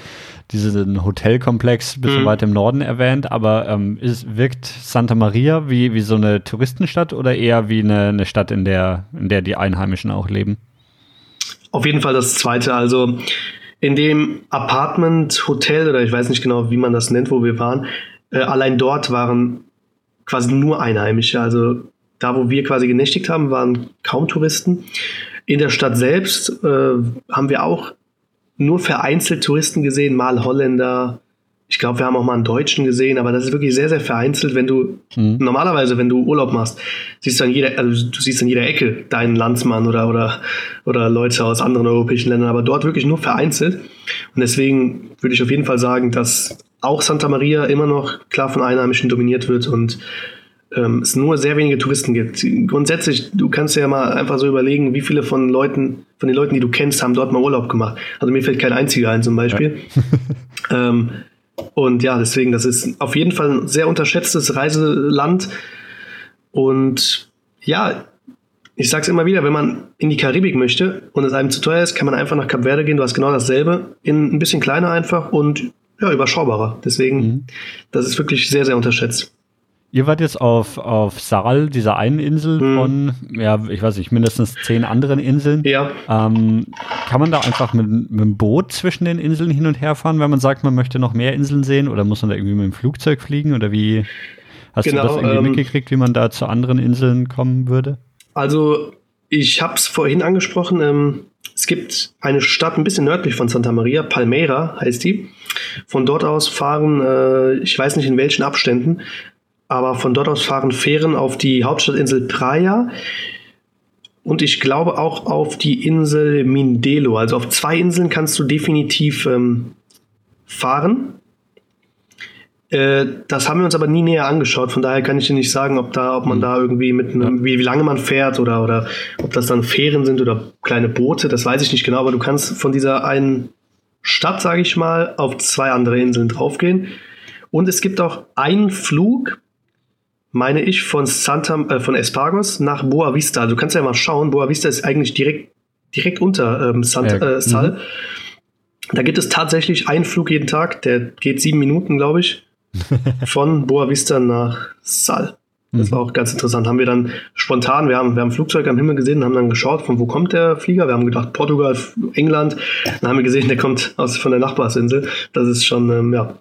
diesen Hotelkomplex ein bisschen mhm. weiter im Norden erwähnt, aber ähm, ist, wirkt Santa Maria wie, wie so eine Touristenstadt oder eher wie eine, eine Stadt, in der, in der die Einheimischen auch leben? Auf jeden Fall das zweite. Also in dem Apartment, Hotel oder ich weiß nicht genau, wie man das nennt, wo wir waren, äh, allein dort waren quasi nur Einheimische. Also da, wo wir quasi genächtigt haben, waren kaum Touristen. In der Stadt selbst äh, haben wir auch nur vereinzelt Touristen gesehen, mal Holländer, ich glaube, wir haben auch mal einen Deutschen gesehen, aber das ist wirklich sehr, sehr vereinzelt, wenn du mhm. normalerweise, wenn du Urlaub machst, siehst du an jeder, also du siehst an jeder Ecke deinen Landsmann oder, oder, oder Leute aus anderen europäischen Ländern, aber dort wirklich nur vereinzelt. Und deswegen würde ich auf jeden Fall sagen, dass auch Santa Maria immer noch klar von Einheimischen dominiert wird und ähm, es nur sehr wenige Touristen gibt. Grundsätzlich, du kannst ja mal einfach so überlegen, wie viele von Leuten, von den Leuten, die du kennst, haben dort mal Urlaub gemacht. Also mir fällt kein einziger ein zum Beispiel. Ja. ähm, und ja, deswegen, das ist auf jeden Fall ein sehr unterschätztes Reiseland. Und ja, ich sag's immer wieder, wenn man in die Karibik möchte und es einem zu teuer ist, kann man einfach nach Kap Verde gehen. Du hast genau dasselbe, in ein bisschen kleiner einfach und ja, überschaubarer. Deswegen, mhm. das ist wirklich sehr, sehr unterschätzt. Ihr wart jetzt auf, auf Saral, dieser einen Insel hm. von, ja, ich weiß nicht, mindestens zehn anderen Inseln. Ja. Ähm, kann man da einfach mit, mit dem Boot zwischen den Inseln hin und her fahren, wenn man sagt, man möchte noch mehr Inseln sehen? Oder muss man da irgendwie mit dem Flugzeug fliegen? Oder wie hast genau, du das irgendwie ähm, mitgekriegt, wie man da zu anderen Inseln kommen würde? Also, ich habe es vorhin angesprochen. Ähm, es gibt eine Stadt ein bisschen nördlich von Santa Maria, Palmeira heißt die. Von dort aus fahren, äh, ich weiß nicht in welchen Abständen, aber von dort aus fahren Fähren auf die Hauptstadtinsel Praia und ich glaube auch auf die Insel Mindelo. Also auf zwei Inseln kannst du definitiv ähm, fahren. Äh, das haben wir uns aber nie näher angeschaut, von daher kann ich dir nicht sagen, ob da, ob man mhm. da irgendwie mit einem, wie, wie lange man fährt oder, oder ob das dann Fähren sind oder kleine Boote, das weiß ich nicht genau, aber du kannst von dieser einen Stadt, sage ich mal, auf zwei andere Inseln draufgehen. Und es gibt auch einen Flug meine ich, von Santa, äh, von Espargos nach Boa Vista. Du kannst ja mal schauen, Boa Vista ist eigentlich direkt, direkt unter ähm, Santa, ja. äh, Sal. Mhm. Da gibt es tatsächlich einen Flug jeden Tag, der geht sieben Minuten, glaube ich, von Boa Vista nach Sal. Das mhm. war auch ganz interessant. Haben wir dann spontan, wir haben, wir haben Flugzeug am Himmel gesehen, haben dann geschaut, von wo kommt der Flieger. Wir haben gedacht, Portugal, England. Dann haben wir gesehen, der kommt aus, von der Nachbarsinsel. Das ist schon, ähm, ja,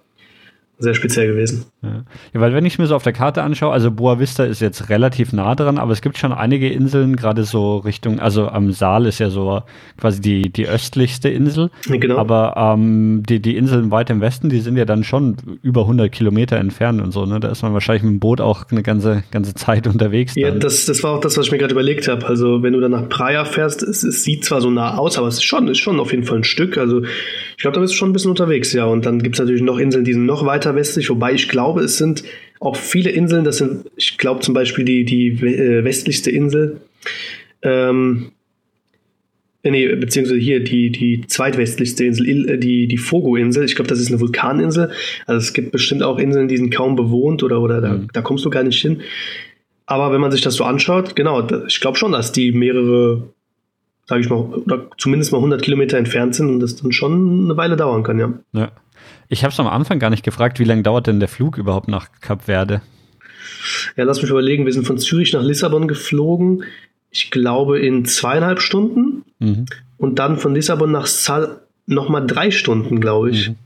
sehr speziell gewesen. Ja. ja. weil wenn ich mir so auf der Karte anschaue, also Boa Vista ist jetzt relativ nah dran, aber es gibt schon einige Inseln, gerade so Richtung, also am Saal ist ja so quasi die, die östlichste Insel. Genau. Aber ähm, die, die Inseln weit im Westen, die sind ja dann schon über 100 Kilometer entfernt und so, ne? Da ist man wahrscheinlich mit dem Boot auch eine ganze, ganze Zeit unterwegs. Dann. Ja, das, das war auch das, was ich mir gerade überlegt habe. Also wenn du dann nach Praia fährst, es, es sieht zwar so nah aus, aber es ist schon, ist schon auf jeden Fall ein Stück. Also ich glaube, da bist du schon ein bisschen unterwegs, ja. Und dann gibt es natürlich noch Inseln, die sind noch weiter westlich, wobei ich glaube, es sind auch viele Inseln, das sind, ich glaube zum Beispiel die, die äh, westlichste Insel, ähm, äh, nee, beziehungsweise hier die, die zweitwestlichste Insel, äh, die, die Fogo-Insel. Ich glaube, das ist eine Vulkaninsel. Also es gibt bestimmt auch Inseln, die sind kaum bewohnt oder, oder da, mhm. da kommst du gar nicht hin. Aber wenn man sich das so anschaut, genau, ich glaube schon, dass die mehrere sage ich mal, oder zumindest mal 100 Kilometer entfernt sind und das dann schon eine Weile dauern kann, ja. ja. Ich habe es am Anfang gar nicht gefragt, wie lange dauert denn der Flug überhaupt nach Kap Verde? Ja, lass mich überlegen. Wir sind von Zürich nach Lissabon geflogen. Ich glaube in zweieinhalb Stunden. Mhm. Und dann von Lissabon nach Sal nochmal drei Stunden, glaube ich. Mhm.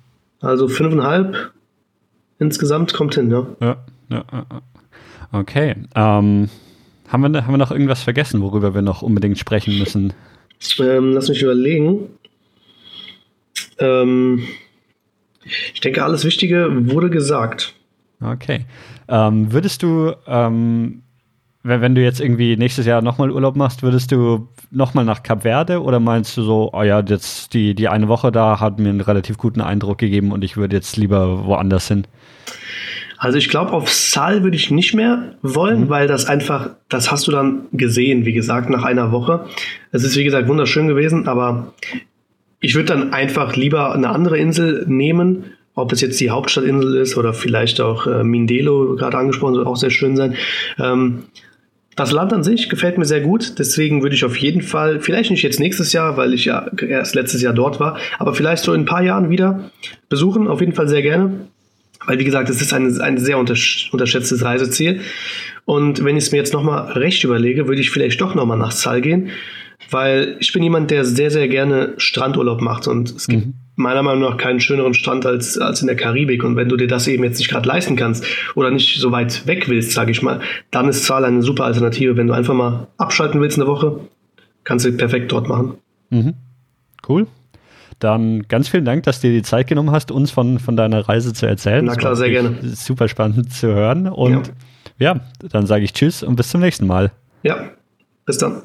Also fünfeinhalb insgesamt kommt hin, ja. Ja, ja, ja. Okay. Ähm, haben wir, haben wir noch irgendwas vergessen, worüber wir noch unbedingt sprechen müssen? Ähm, lass mich überlegen. Ähm, ich denke, alles Wichtige wurde gesagt. Okay. Ähm, würdest du, ähm, wenn, wenn, du jetzt irgendwie nächstes Jahr nochmal Urlaub machst, würdest du nochmal nach Cap Verde oder meinst du so, oh ja, jetzt die, die eine Woche da hat mir einen relativ guten Eindruck gegeben und ich würde jetzt lieber woanders hin? Also ich glaube, auf Sal würde ich nicht mehr wollen, mhm. weil das einfach, das hast du dann gesehen, wie gesagt, nach einer Woche. Es ist, wie gesagt, wunderschön gewesen, aber ich würde dann einfach lieber eine andere Insel nehmen, ob es jetzt die Hauptstadtinsel ist oder vielleicht auch äh, Mindelo, gerade angesprochen, soll auch sehr schön sein. Ähm, das Land an sich gefällt mir sehr gut, deswegen würde ich auf jeden Fall, vielleicht nicht jetzt nächstes Jahr, weil ich ja erst letztes Jahr dort war, aber vielleicht so in ein paar Jahren wieder besuchen, auf jeden Fall sehr gerne. Weil, wie gesagt, es ist ein, ein sehr unterschätztes Reiseziel. Und wenn ich es mir jetzt nochmal recht überlege, würde ich vielleicht doch nochmal nach Sal gehen, weil ich bin jemand, der sehr, sehr gerne Strandurlaub macht und es gibt mhm. meiner Meinung nach keinen schöneren Strand als, als in der Karibik. Und wenn du dir das eben jetzt nicht gerade leisten kannst oder nicht so weit weg willst, sage ich mal, dann ist Sal eine super Alternative. Wenn du einfach mal abschalten willst eine Woche, kannst du perfekt dort machen. Mhm. Cool. Dann ganz vielen Dank, dass du dir die Zeit genommen hast, uns von, von deiner Reise zu erzählen. Na klar, sehr gerne. Super spannend zu hören. Und ja, ja dann sage ich Tschüss und bis zum nächsten Mal. Ja, bis dann.